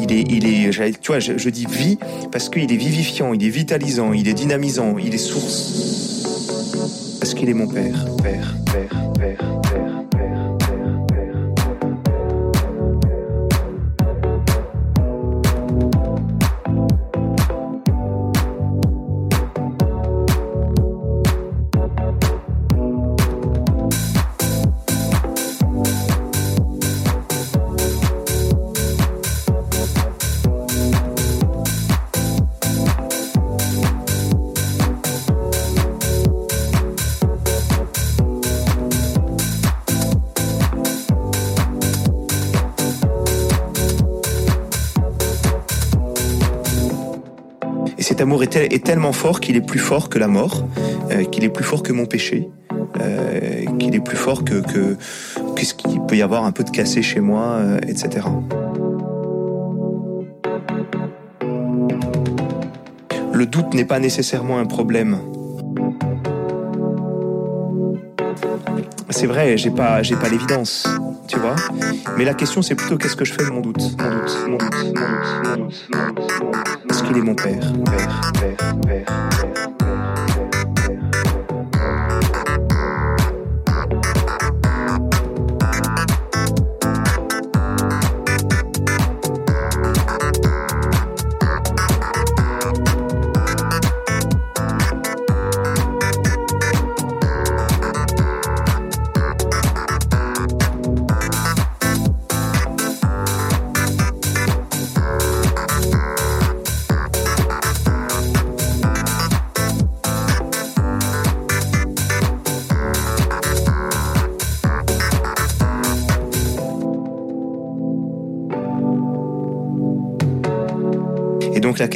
Il est, il est, tu vois, je, dis vie parce qu'il est vivifiant, il est vitalisant, il est dynamisant, il est source. Parce qu'il est mon père, père, cet amour est, tel- est tellement fort qu'il est plus fort que la mort, euh, qu'il est plus fort que mon péché, euh, qu'il est plus fort que, que, que ce qu'il peut y avoir un peu de cassé chez moi, euh, etc. Le doute n'est pas nécessairement un problème. C'est vrai, j'ai pas, j'ai pas l'évidence, tu vois. Mais la question, c'est plutôt qu'est-ce que je fais de mon doute, mon doute, mon doute, mon doute, mon doute, Parce qu'il est mon père, père, père, père.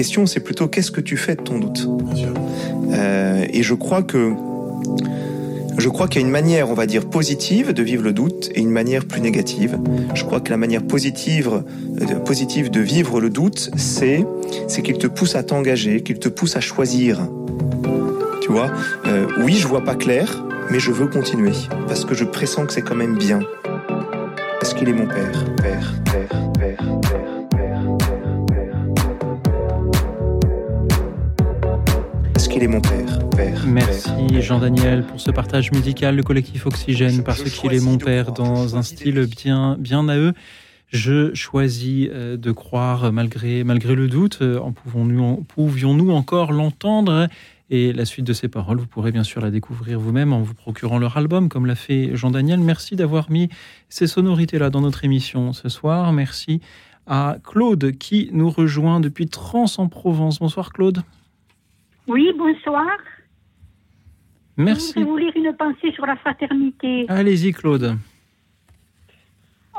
Question, c'est plutôt qu'est-ce que tu fais de ton doute Euh, Et je crois que je crois qu'il y a une manière, on va dire, positive de vivre le doute et une manière plus négative. Je crois que la manière positive, euh, positive de vivre le doute, c'est c'est qu'il te pousse à t'engager, qu'il te pousse à choisir. Tu vois, Euh, oui, je vois pas clair, mais je veux continuer parce que je pressens que c'est quand même bien. Parce qu'il est mon père, père, père, père, père, Mon père, père. Merci Jean-Daniel pour ce partage musical, le collectif Oxygène, parce qu'il est mon père dans un style bien, bien à eux. Je choisis euh, de croire malgré, malgré le doute. Euh, En pouvons-nous en- pouvions-nous encore l'entendre? Et la suite de ces paroles, vous pourrez bien sûr la découvrir vous-même en vous procurant leur album, comme l'a fait Jean-Daniel. Merci d'avoir mis ces sonorités-là dans notre émission ce soir. Merci à Claude qui nous rejoint depuis Trans en Provence. Bonsoir Claude. Oui, bonsoir. Merci. Je vais vous lire une pensée sur la fraternité. Allez-y Claude.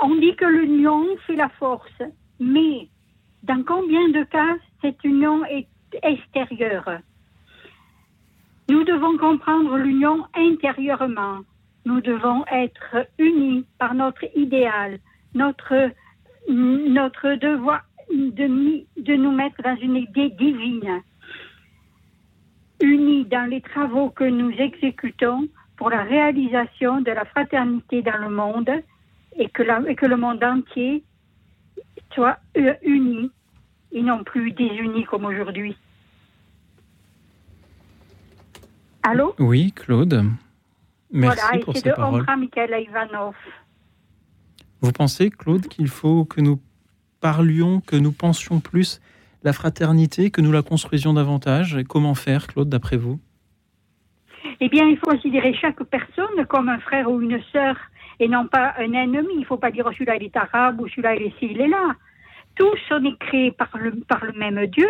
On dit que l'union fait la force, mais dans combien de cas cette union est extérieure? Nous devons comprendre l'union intérieurement. Nous devons être unis par notre idéal, notre, notre devoir de, de nous mettre dans une idée divine, unis dans les travaux que nous exécutons pour la réalisation de la fraternité dans le monde et que, la, et que le monde entier soit uni et non plus désunis comme aujourd'hui. Allô? Oui, Claude. Merci voilà, pour ces c'est de paroles. Ivanov. Vous pensez, Claude, qu'il faut que nous parlions, que nous pensions plus la fraternité, que nous la construisions davantage Et Comment faire, Claude, d'après vous? Eh bien, il faut considérer chaque personne comme un frère ou une sœur et non pas un ennemi. Il ne faut pas dire oh, celui-là il est arabe ou celui-là il est ci, il est là. Tous on est créés par le, par le même Dieu.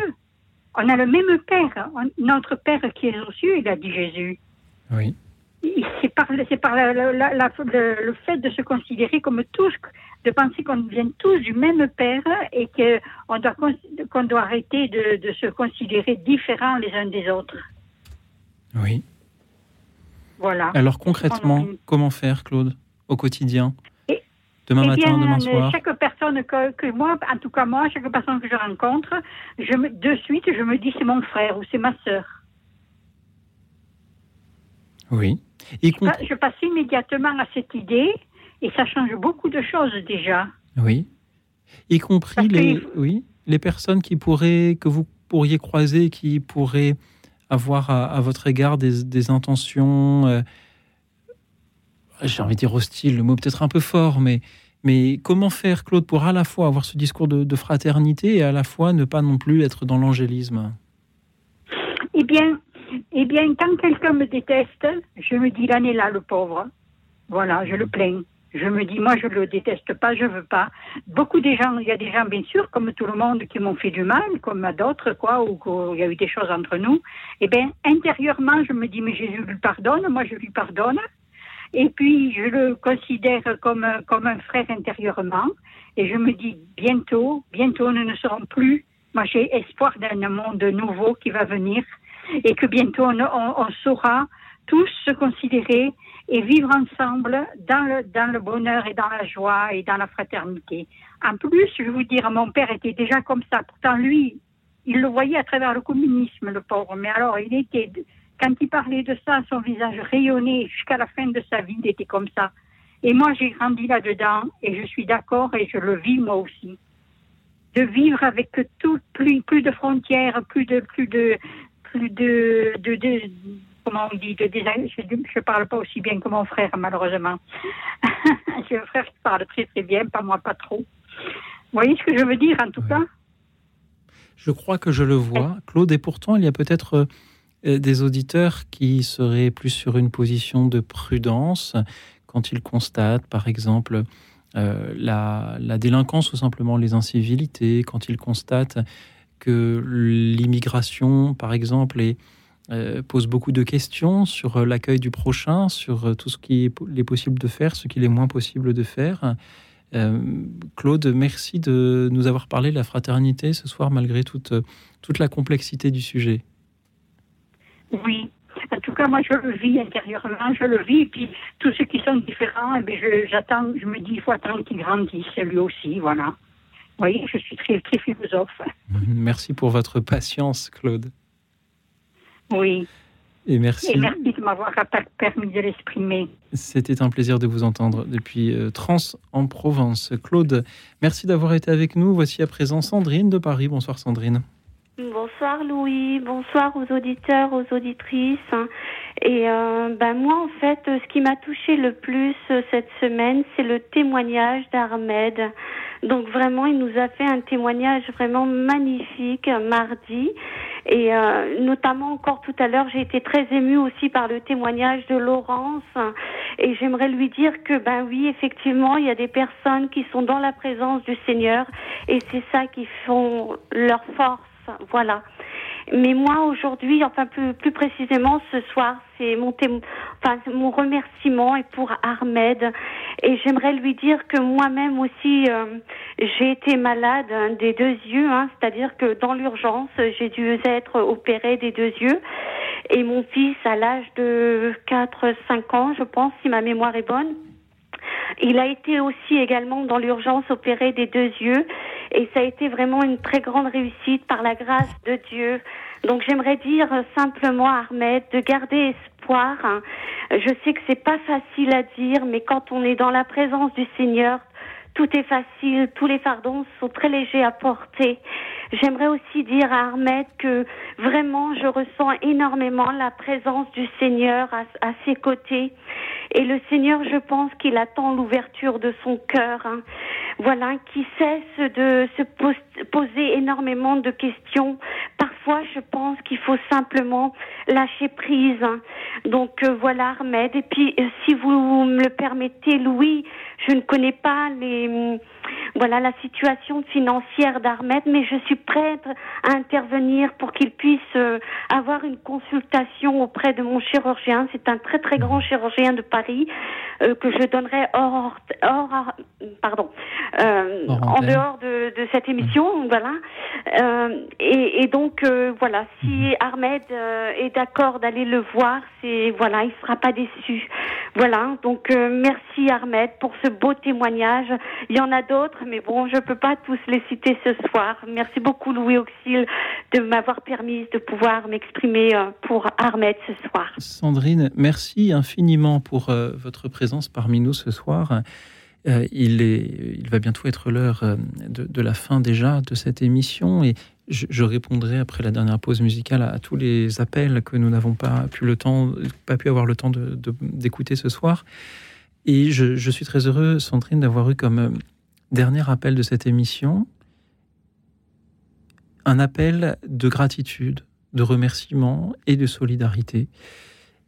On a le même Père. On- notre Père qui est aux cieux, il a dit Jésus. Oui. C'est par, la- la- la- le fait de se considérer comme tous, de penser qu'on vient tous du même Père et qu'on doit, qu'on doit arrêter de, de se considérer différents les uns des autres. Oui. Voilà. Alors concrètement, comment faire, Claude, au quotidien? Demain Eh matin, bien, demain soir? Chaque personne que, que moi, en tout cas moi, chaque personne que je rencontre, je me, de suite, je me dis c'est mon frère ou c'est ma sœur. Oui. Je passe immédiatement à cette idée et ça change beaucoup de choses déjà. Oui. Y compris les, oui, les personnes qui pourraient, que vous pourriez croiser, qui pourraient avoir à, à votre égard des, des intentions, euh, j'ai envie de dire hostiles, le mot peut-être un peu fort, mais, mais comment faire, Claude, pour à la fois avoir ce discours de, de fraternité et à la fois ne pas non plus être dans l'angélisme? Eh bien, eh bien, quand quelqu'un me déteste, je me dis l'année là, le pauvre. Voilà, je le plains. Je me dis, moi, je le déteste pas, je veux pas. Beaucoup des gens, il y a des gens, bien sûr, comme tout le monde, qui m'ont fait du mal, comme à d'autres, quoi, ou qu'il y a eu des choses entre nous. Eh bien, intérieurement, je me dis, mais Jésus lui pardonne, moi, je lui pardonne. Et puis, je le considère comme, comme un frère intérieurement. Et je me dis, bientôt, bientôt, nous ne serons plus. Moi, j'ai espoir d'un monde nouveau qui va venir. Et que bientôt, on- on saura tous se considérer et vivre ensemble dans le, dans le bonheur et dans la joie et dans la fraternité. En plus, je vais vous dire, mon père était déjà comme ça. Pourtant, lui, il le voyait à travers le communisme, le pauvre. Mais alors, il était, quand il parlait de ça, son visage rayonnait jusqu'à la fin de sa vie, il était comme ça. Et moi, j'ai grandi là-dedans et je suis d'accord et je le vis moi aussi. De vivre avec plus, de frontières, plus de, plus de, plus de, de- comment on dit, de, désa- je ne parle pas aussi bien que mon frère, malheureusement. J'ai un frère qui parle très très bien, pas moi pas trop. Vous voyez ce que je veux dire en tout cas? Je crois que je le vois, Claude, et pourtant il y a peut-être euh, des auditeurs qui seraient plus sur une position de prudence quand ils constatent, par exemple, euh, la, la délinquance ou simplement les incivilités, quand ils constatent que l'immigration, par exemple, est, euh, pose beaucoup de questions sur euh, l'accueil du prochain, sur euh, tout ce qui est possible de faire, ce qu'il est moins possible de faire. Euh, Claude, merci de nous avoir parlé de la fraternité ce soir, malgré toute, toute la complexité du sujet. Oui. En tout cas, moi, je le vis intérieurement, je le vis. Et puis, tous ceux qui sont différents, eh bien, je- j'attends, je me dis, il faut attendre qu'ils grandissent, lui aussi, voilà. Vous voyez, je suis très, très philosophe. Merci pour votre patience, Claude. Oui. Et merci. Et merci de m'avoir per- permis de l'exprimer. C'était un plaisir de vous entendre depuis euh, Trans en Provence. Claude, merci d'avoir été avec nous. Voici à présent Sandrine de Paris. Bonsoir Sandrine. Bonsoir Louis, bonsoir aux auditeurs, aux auditrices. Et euh, ben moi, en fait, ce qui m'a touché le plus euh, cette semaine, c'est le témoignage d'Ahmed. Donc vraiment, il nous a fait un témoignage vraiment magnifique euh, mardi. Et euh, notamment encore tout à l'heure, j'ai été très émue aussi par le témoignage de Laurence. Et j'aimerais lui dire que, ben oui, effectivement, il y a des personnes qui sont dans la présence du Seigneur. Et c'est ça qui font leur force. Voilà. Mais moi aujourd'hui, enfin plus, plus précisément ce soir, c'est mon enfin mon remerciement est pour Ahmed. Et j'aimerais lui dire que moi-même aussi euh, j'ai été malade hein, des deux yeux, hein, c'est-à-dire que dans l'urgence j'ai dû être opérée des deux yeux. Et mon fils à l'âge de 4-5 ans, je pense, si ma mémoire est bonne. Il a été aussi également dans l'urgence opéré des deux yeux et ça a été vraiment une très grande réussite par la grâce de Dieu. Donc j'aimerais dire simplement à Ahmed de garder espoir. Je sais que c'est pas facile à dire, mais quand on est dans la présence du Seigneur, tout est facile, tous les fardons sont très légers à porter. J'aimerais aussi dire à Ahmed que vraiment je ressens énormément la présence du Seigneur à, ses côtés. Et le Seigneur, je pense qu'il attend l'ouverture de son cœur. Hein. Voilà, qui cesse de se poser énormément de questions. Parfois, je pense qu'il faut simplement lâcher prise. Hein. Donc euh, voilà, Ahmed. Et puis, euh, si vous me le permettez, Louis, je ne connais pas les voilà la situation financière d'Ahmed, mais je suis prête à intervenir pour qu'il puisse euh, avoir une consultation auprès de mon chirurgien. C'est un très très grand chirurgien de Paris euh, que je donnerai hors, hors pardon, euh, en dehors de, de, cette émission, voilà. Et, et, donc voilà, si mhm. Ahmed est d'accord d'aller le voir, c'est voilà, il sera pas déçu. Voilà, donc merci Ahmed pour ce beau témoignage. Il y en a d'autres, mais bon, je ne peux pas tous les citer ce soir. Merci beaucoup, Louis Auxil, de m'avoir permis de pouvoir m'exprimer euh, pour Ahmed ce soir. Sandrine, merci infiniment pour euh, votre présence parmi nous ce soir. Euh, il, est, il va bientôt être l'heure de, la fin déjà de cette émission et je, répondrai après la dernière pause musicale à, tous les appels que nous n'avons pas pu le temps, pas pu avoir le temps d'écouter ce soir. Et je, suis très heureux, Sandrine, d'avoir eu comme dernier appel de cette émission, un appel de gratitude, de remerciement et de solidarité.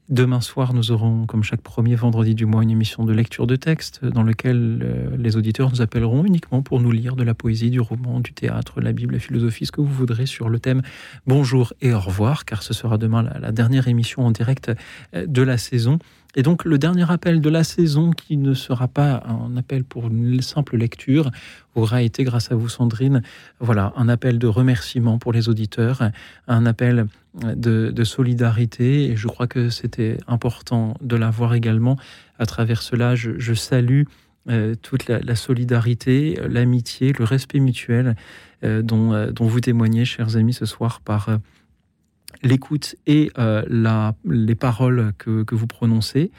Demain soir, nous aurons, comme chaque premier vendredi du mois, une émission de lecture de texte dans laquelle euh, les auditeurs nous appelleront uniquement pour nous lire de la poésie, du roman, du théâtre, la Bible, la philosophie, ce que vous voudrez sur le thème Bonjour et au revoir, car ce sera demain la dernière émission en direct euh, de la saison. Et donc le dernier appel de la saison, qui ne sera pas un appel pour une simple lecture, aura été, grâce à vous Sandrine, voilà, un appel de remerciement pour les auditeurs, un appel de, solidarité. Et je crois que c'était important de l'avoir également. À travers cela, je, salue euh, toute la, solidarité, l'amitié, le respect mutuel euh, euh, dont, vous témoignez, chers amis, ce soir par l'écoute et euh, les paroles que, que, vous prononcez.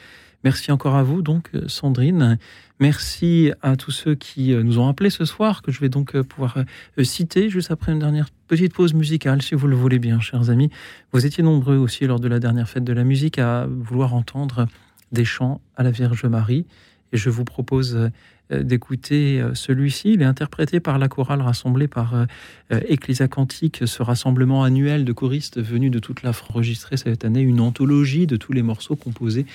Merci encore à vous, donc, Sandrine. Merci à tous ceux qui euh, nous ont appelés ce soir, que je vais donc euh, pouvoir citer juste après une dernière petite pause musicale, si vous le voulez bien, chers amis. Vous étiez nombreux aussi lors de la dernière fête de la musique à vouloir entendre des chants à la Vierge Marie. Et je vous propose euh, d'écouter euh, celui-ci. Il est interprété par la chorale rassemblée par euh, Ecclesia Cantique, ce rassemblement annuel de choristes venus de toute la France, enregistré cette année une anthologie de tous les morceaux composés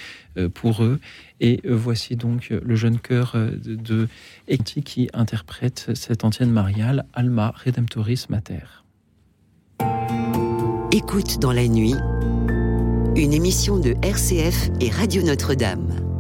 pour eux. Et voici donc le jeune chœur de qui interprète cette antienne mariale, Alma Redemptoris Mater. Écoute dans la nuit, une émission de RCF et Radio Notre-Dame.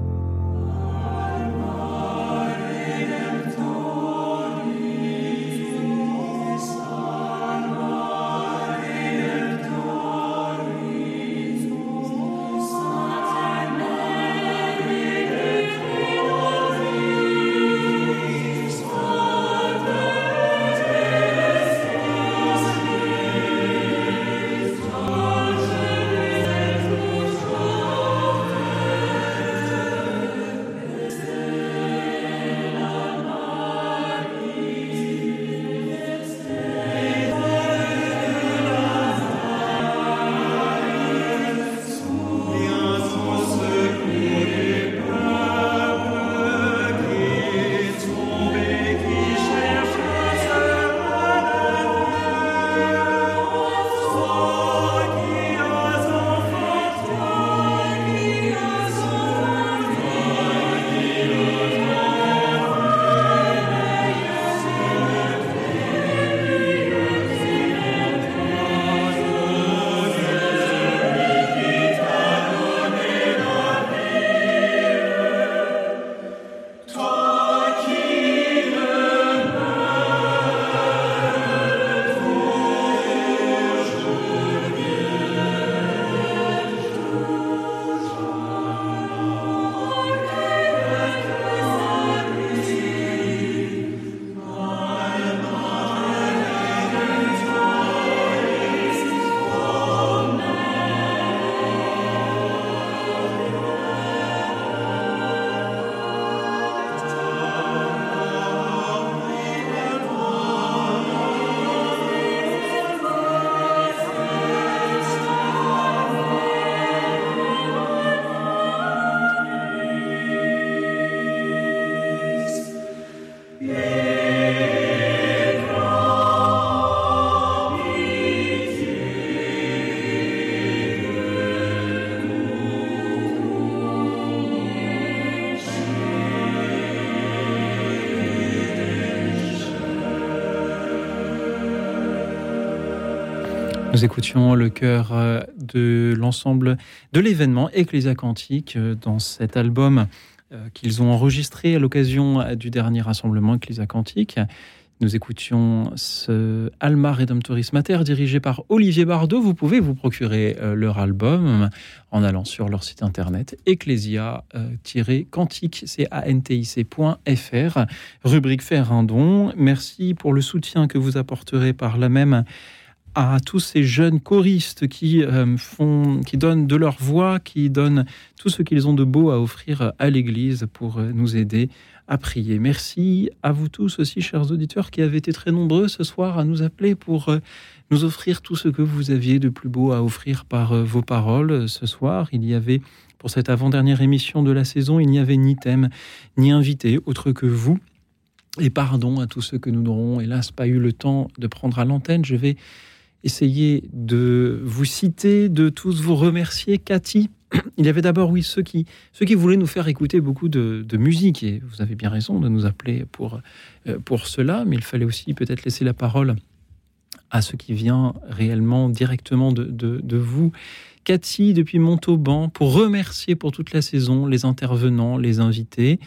Nous écoutions le cœur euh, de l'ensemble de l'événement Ecclésia Cantique euh, dans cet album euh, qu'ils ont enregistré à l'occasion du dernier rassemblement Ecclésia Cantique. Nous écoutions ce Alma Redemptoris Mater dirigé par Olivier Bardot. Vous pouvez vous procurer leur album en allant sur leur site internet ecclesia-cantique, rubrique faire un don. Merci pour le soutien que vous apporterez par la même à tous ces jeunes choristes qui, euh, font, qui donnent de leur voix, qui donnent tout ce qu'ils ont de beau à offrir à l'Église pour euh, nous aider à prier. Merci à vous tous aussi, chers auditeurs, qui avez été très nombreux ce soir à nous appeler pour euh, nous offrir tout ce que vous aviez de plus beau à offrir par vos paroles. Ce soir, il y avait, pour cette avant-dernière émission de la saison, il n'y avait ni thème, ni invité, autre que vous. Et pardon à tous ceux que nous n'aurons, hélas, pas eu le temps de prendre à l'antenne. Je vais essayer de vous citer, de tous vous remercier. Cathy, il y avait d'abord, oui, ceux qui, ceux qui voulaient nous faire écouter beaucoup de, musique, et vous avez bien raison de nous appeler pour, euh, pour cela, mais il fallait aussi peut-être laisser la parole à ce qui vient réellement directement de, de, vous. Cathy, depuis Montauban, pour remercier pour toute la saison les intervenants, les invités.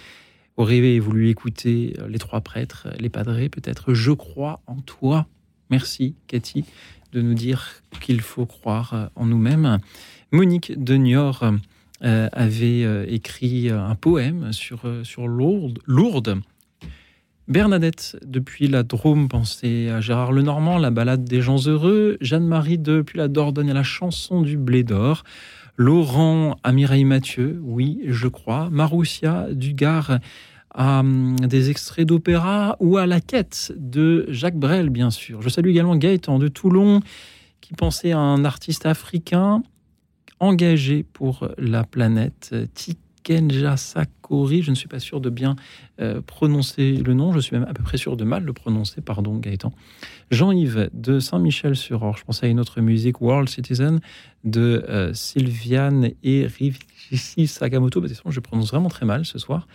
Aurait voulu écouter les trois prêtres, les padrés, peut-être Je crois en toi. Merci, Cathy nous dire qu'il faut croire euh, en nous-mêmes. Monique de Niort euh, avait euh, écrit un poème sur, sur Lourdes. Bernadette, depuis la Drôme, pensait à Gérard Lenormand, la balade des gens heureux. Jeanne-Marie, depuis la Dordogne, à la chanson du blé d'or. Laurent à Mireille Mathieu, oui, je crois. Maroussia du Gard à hum, des extraits d'opéra ou à la quête de Jacques Brel, bien sûr. Je salue également Gaëtan de Toulon, qui pensait à un artiste africain engagé pour la planète, Tikenja Sakori. Je ne suis pas sûr de bien euh, prononcer le nom, je suis même à peu près sûr de mal le prononcer, pardon Gaëtan. Jean-Yves de Saint-Michel-sur-Orge, je pensais à une autre musique, World Citizen, de euh, Sylviane et Rivici Sakamoto. Bah, je prononce vraiment très mal ce soir.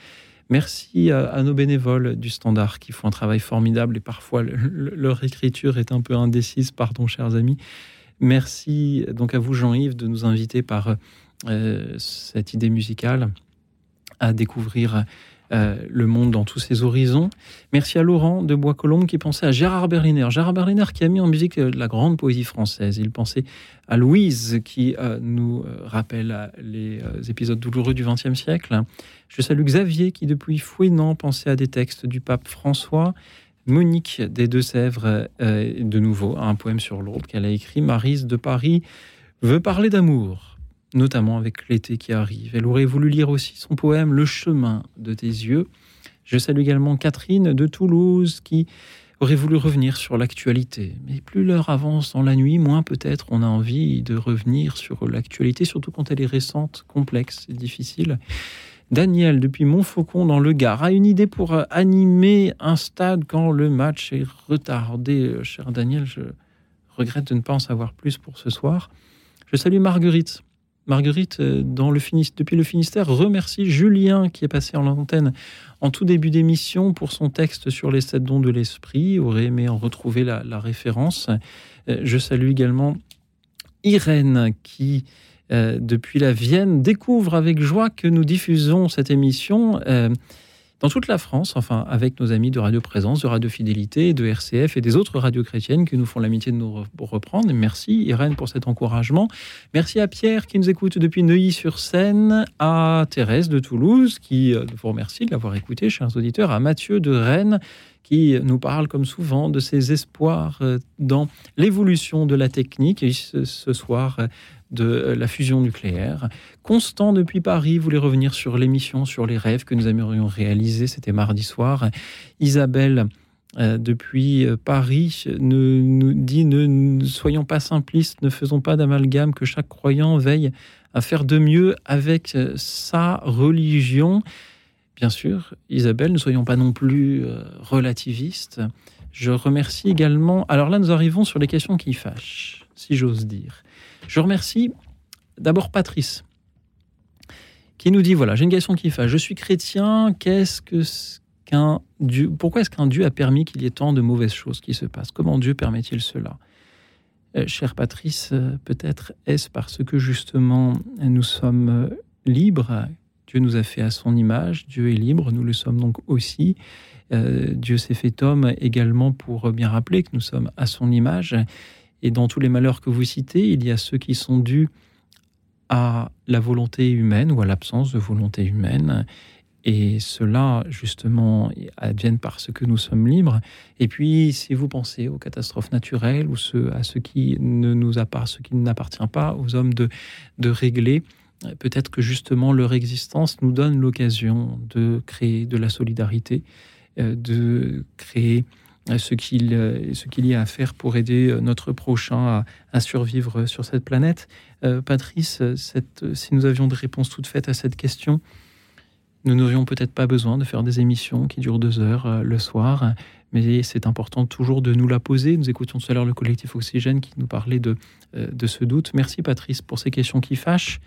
Merci à, nos bénévoles du Standard qui font un travail formidable et parfois leur écriture est un peu indécise, pardon chers amis. Merci donc à vous Jean-Yves de nous inviter par euh, cette idée musicale à découvrir euh, le monde dans tous ses horizons. Merci à Laurent de Bois-Colombes qui pensait à Gérard Berliner. Gérard Berliner qui a mis en musique euh, la grande poésie française. Il pensait à Louise qui nous rappelle les épisodes douloureux du XXe siècle. Je salue Xavier qui, depuis Fouénan, pensait à des textes du pape François. Monique des Deux-Sèvres, euh, de nouveau, un poème sur l'autre qu'elle a écrit. Marise de Paris veut parler d'amour, notamment avec l'été qui arrive. Elle aurait voulu lire aussi son poème Le chemin de tes yeux. Je salue également Catherine de Toulouse qui aurait voulu revenir sur l'actualité. Mais plus l'heure avance dans la nuit, moins peut-être on a envie de revenir sur l'actualité, surtout quand elle est récente, complexe et difficile. Daniel, depuis Montfaucon dans le Gard, a une idée pour animer un stade quand le match est retardé. Cher Daniel, je regrette de ne pas en savoir plus pour ce soir. Je salue Marguerite. Marguerite, euh, depuis le Finistère, remercie Julien qui est passé en antenne en tout début d'émission pour son texte sur les sept dons de l'esprit. Aurait aimé en retrouver la, référence. Je salue également Irène qui euh, depuis la Vienne, découvre avec joie que nous diffusons cette émission euh, dans toute la France, enfin avec nos amis de Radio Présence, de Radio Fidélité, de RCF et des autres radios chrétiennes qui nous font l'amitié de nous reprendre. merci Irène pour cet encouragement. Merci à Pierre qui nous écoute depuis Neuilly-sur-Seine, à Thérèse de Toulouse qui euh, vous remercie de l'avoir écouté, chers auditeurs, à Mathieu de Rennes qui nous parle comme souvent de ses espoirs dans l'évolution de la technique. Et ce soir, de euh, la fusion nucléaire. Constant depuis Paris voulait revenir sur l'émission, sur les rêves que nous aimerions réaliser. C'était mardi soir. Isabelle euh, depuis euh, Paris ne, nous dit ne, soyons pas simplistes, ne faisons pas d'amalgame, que chaque croyant veille à faire de mieux avec sa religion. Bien sûr, Isabelle, ne soyons pas non plus relativistes. Je remercie également. Alors là, nous arrivons sur les questions qui fâchent, si j'ose dire. Je remercie d'abord Patrice, qui nous dit voilà, j'ai une question qui fait Je suis chrétien, qu'est-ce que qu'un Dieu Pourquoi est-ce qu'un Dieu a permis qu'il y ait tant de mauvaises choses qui se passent? Comment Dieu permet-il cela? Euh, cher Patrice, euh, peut-être est-ce parce que justement nous sommes euh, libres, Dieu nous a fait à son image, Dieu est libre, nous le sommes donc aussi. Dieu s'est fait homme également pour bien rappeler que nous sommes à son image. Et dans tous les malheurs que vous citez, il y a ceux qui sont dus à la volonté humaine ou à l'absence de volonté humaine. Et cela, justement, advienne parce que nous sommes libres. Et puis, si vous pensez aux catastrophes naturelles ou à ce qui ne nous qui n'appartient pas aux hommes de, de régler, peut-être que justement leur existence nous donne l'occasion de créer de la solidarité, euh, de créer ce qu'il ce qu'il y a à faire pour aider notre prochain à, survivre sur cette planète. Euh, Patrice, si nous avions des réponses toutes faites à cette question, nous n'aurions peut-être pas besoin de faire des émissions qui durent deux heures euh, le soir, mais c'est important toujours de nous la poser. Nous écoutions tout à l'heure le collectif Oxygène qui nous parlait de, euh, ce doute. Merci Patrice pour ces questions qui fâchent.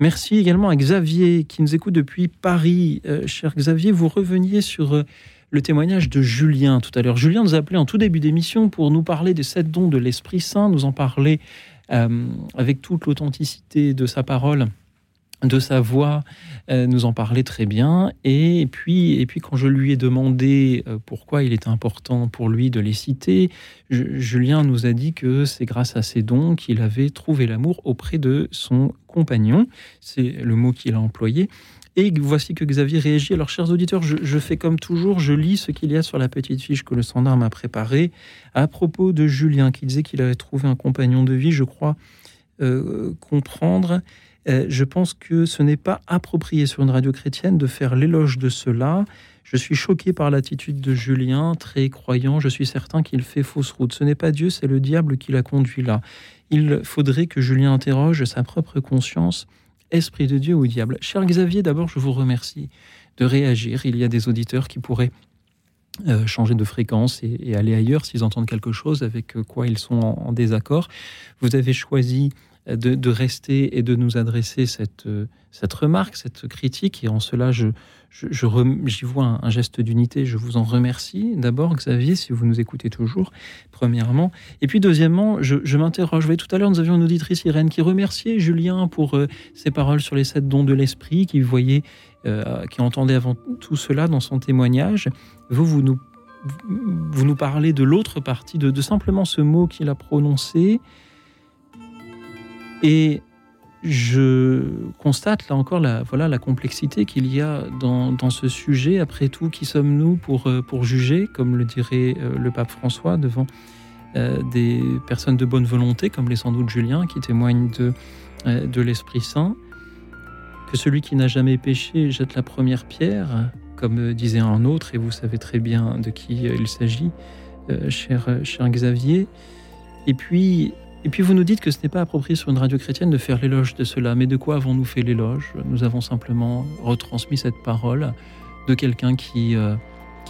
Merci également à Xavier qui nous écoute depuis Paris. Euh, cher Xavier, vous reveniez sur le témoignage de Julien tout à l'heure. Julien nous a appelé en tout début d'émission pour nous parler des sept dons de l'Esprit Saint, nous en parler avec toute l'authenticité de sa parole de sa voix euh, nous en parlait très bien. Et puis, et puis quand je lui ai demandé euh, pourquoi il était important pour lui de les citer, Julien nous a dit que c'est grâce à ces dons qu'il avait trouvé l'amour auprès de son compagnon. C'est le mot qu'il a employé. Et voici que Xavier réagit. Alors, chers auditeurs, je, fais comme toujours, je lis ce qu'il y a sur la petite fiche que le standard m'a préparée à propos de Julien, qui disait qu'il avait trouvé un compagnon de vie. Je crois euh, comprendre euh, je pense que ce n'est pas approprié sur une radio chrétienne de faire l'éloge de cela. Je suis choqué par l'attitude de Julien, très croyant. Je suis certain qu'il fait fausse route. Ce n'est pas Dieu, c'est le diable qui l'a conduit là. Il faudrait que Julien interroge sa propre conscience. Esprit de Dieu ou diable Cher Xavier, d'abord, je vous remercie de réagir. Il y a des auditeurs qui pourraient euh, changer de fréquence et, aller ailleurs s'ils entendent quelque chose avec quoi ils sont en désaccord. Vous avez choisi de, rester et de nous adresser cette, euh, cette remarque, cette critique. Et en cela, je, j'y vois un, geste d'unité. Je vous en remercie. D'abord, Xavier, si vous nous écoutez toujours, premièrement. Et puis, deuxièmement, je, m'interroge. tout à l'heure, nous avions une auditrice, Irène, qui remerciait Julien pour euh, ses paroles sur les sept dons de l'esprit, qui voyait, euh, qui entendait avant tout cela dans son témoignage. Vous, vous nous, vous nous parlez de l'autre partie, de, de simplement ce mot qu'il a prononcé. Et je constate là encore la, voilà, la complexité qu'il y a dans, dans, ce sujet. Après tout, qui sommes-nous pour, euh, pour juger, comme le dirait euh, le pape François, devant euh, des personnes de bonne volonté, comme les sans doute Julien, qui témoignent de, de l'Esprit Saint? Que celui qui n'a jamais péché jette la première pierre, comme disait un autre, et vous savez très bien de qui il s'agit, cher, cher Xavier. Et puis, et puis vous nous dites que ce n'est pas approprié sur une radio chrétienne de faire l'éloge de cela. Mais de quoi avons-nous fait l'éloge? Nous avons simplement retransmis cette parole de quelqu'un qui, euh,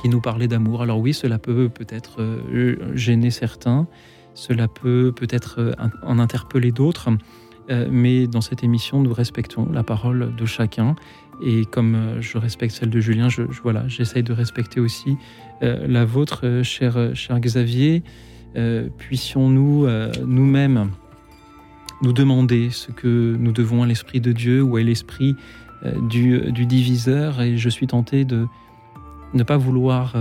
qui nous parlait d'amour. Alors oui, cela peut peut-être euh, gêner certains, cela peut peut-être euh, en interpeller d'autres. mais dans cette émission, nous respectons la parole de chacun. Et comme je respecte celle de Julien, voilà, j'essaye de respecter aussi la vôtre, cher, cher Xavier. Euh, puissions-nous euh, nous-mêmes nous demander ce que nous devons à l'Esprit de Dieu ou à l'Esprit euh, du, diviseur. Et je suis tenté de ne pas vouloir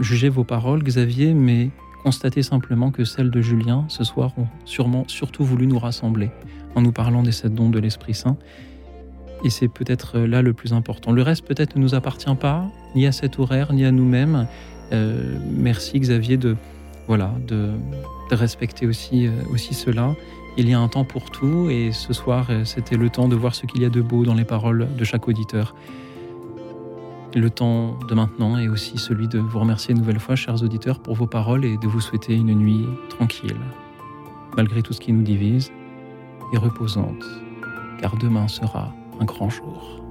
juger vos paroles, Xavier, mais constater simplement que celles de Julien, ce soir, ont sûrement surtout voulu nous rassembler en nous parlant des sept dons de l'Esprit Saint. Et c'est peut-être là le plus important. Le reste peut-être ne nous appartient pas, ni à cet horaire, ni à nous-mêmes. merci Xavier de, voilà, de, respecter aussi, euh, aussi cela. Il y a un temps pour tout et ce soir, euh, c'était le temps de voir ce qu'il y a de beau dans les paroles de chaque auditeur. Le temps de maintenant est aussi celui de vous remercier une nouvelle fois, chers auditeurs, pour vos paroles et de vous souhaiter une nuit tranquille, malgré tout ce qui nous divise, et reposante, car demain sera un grand jour.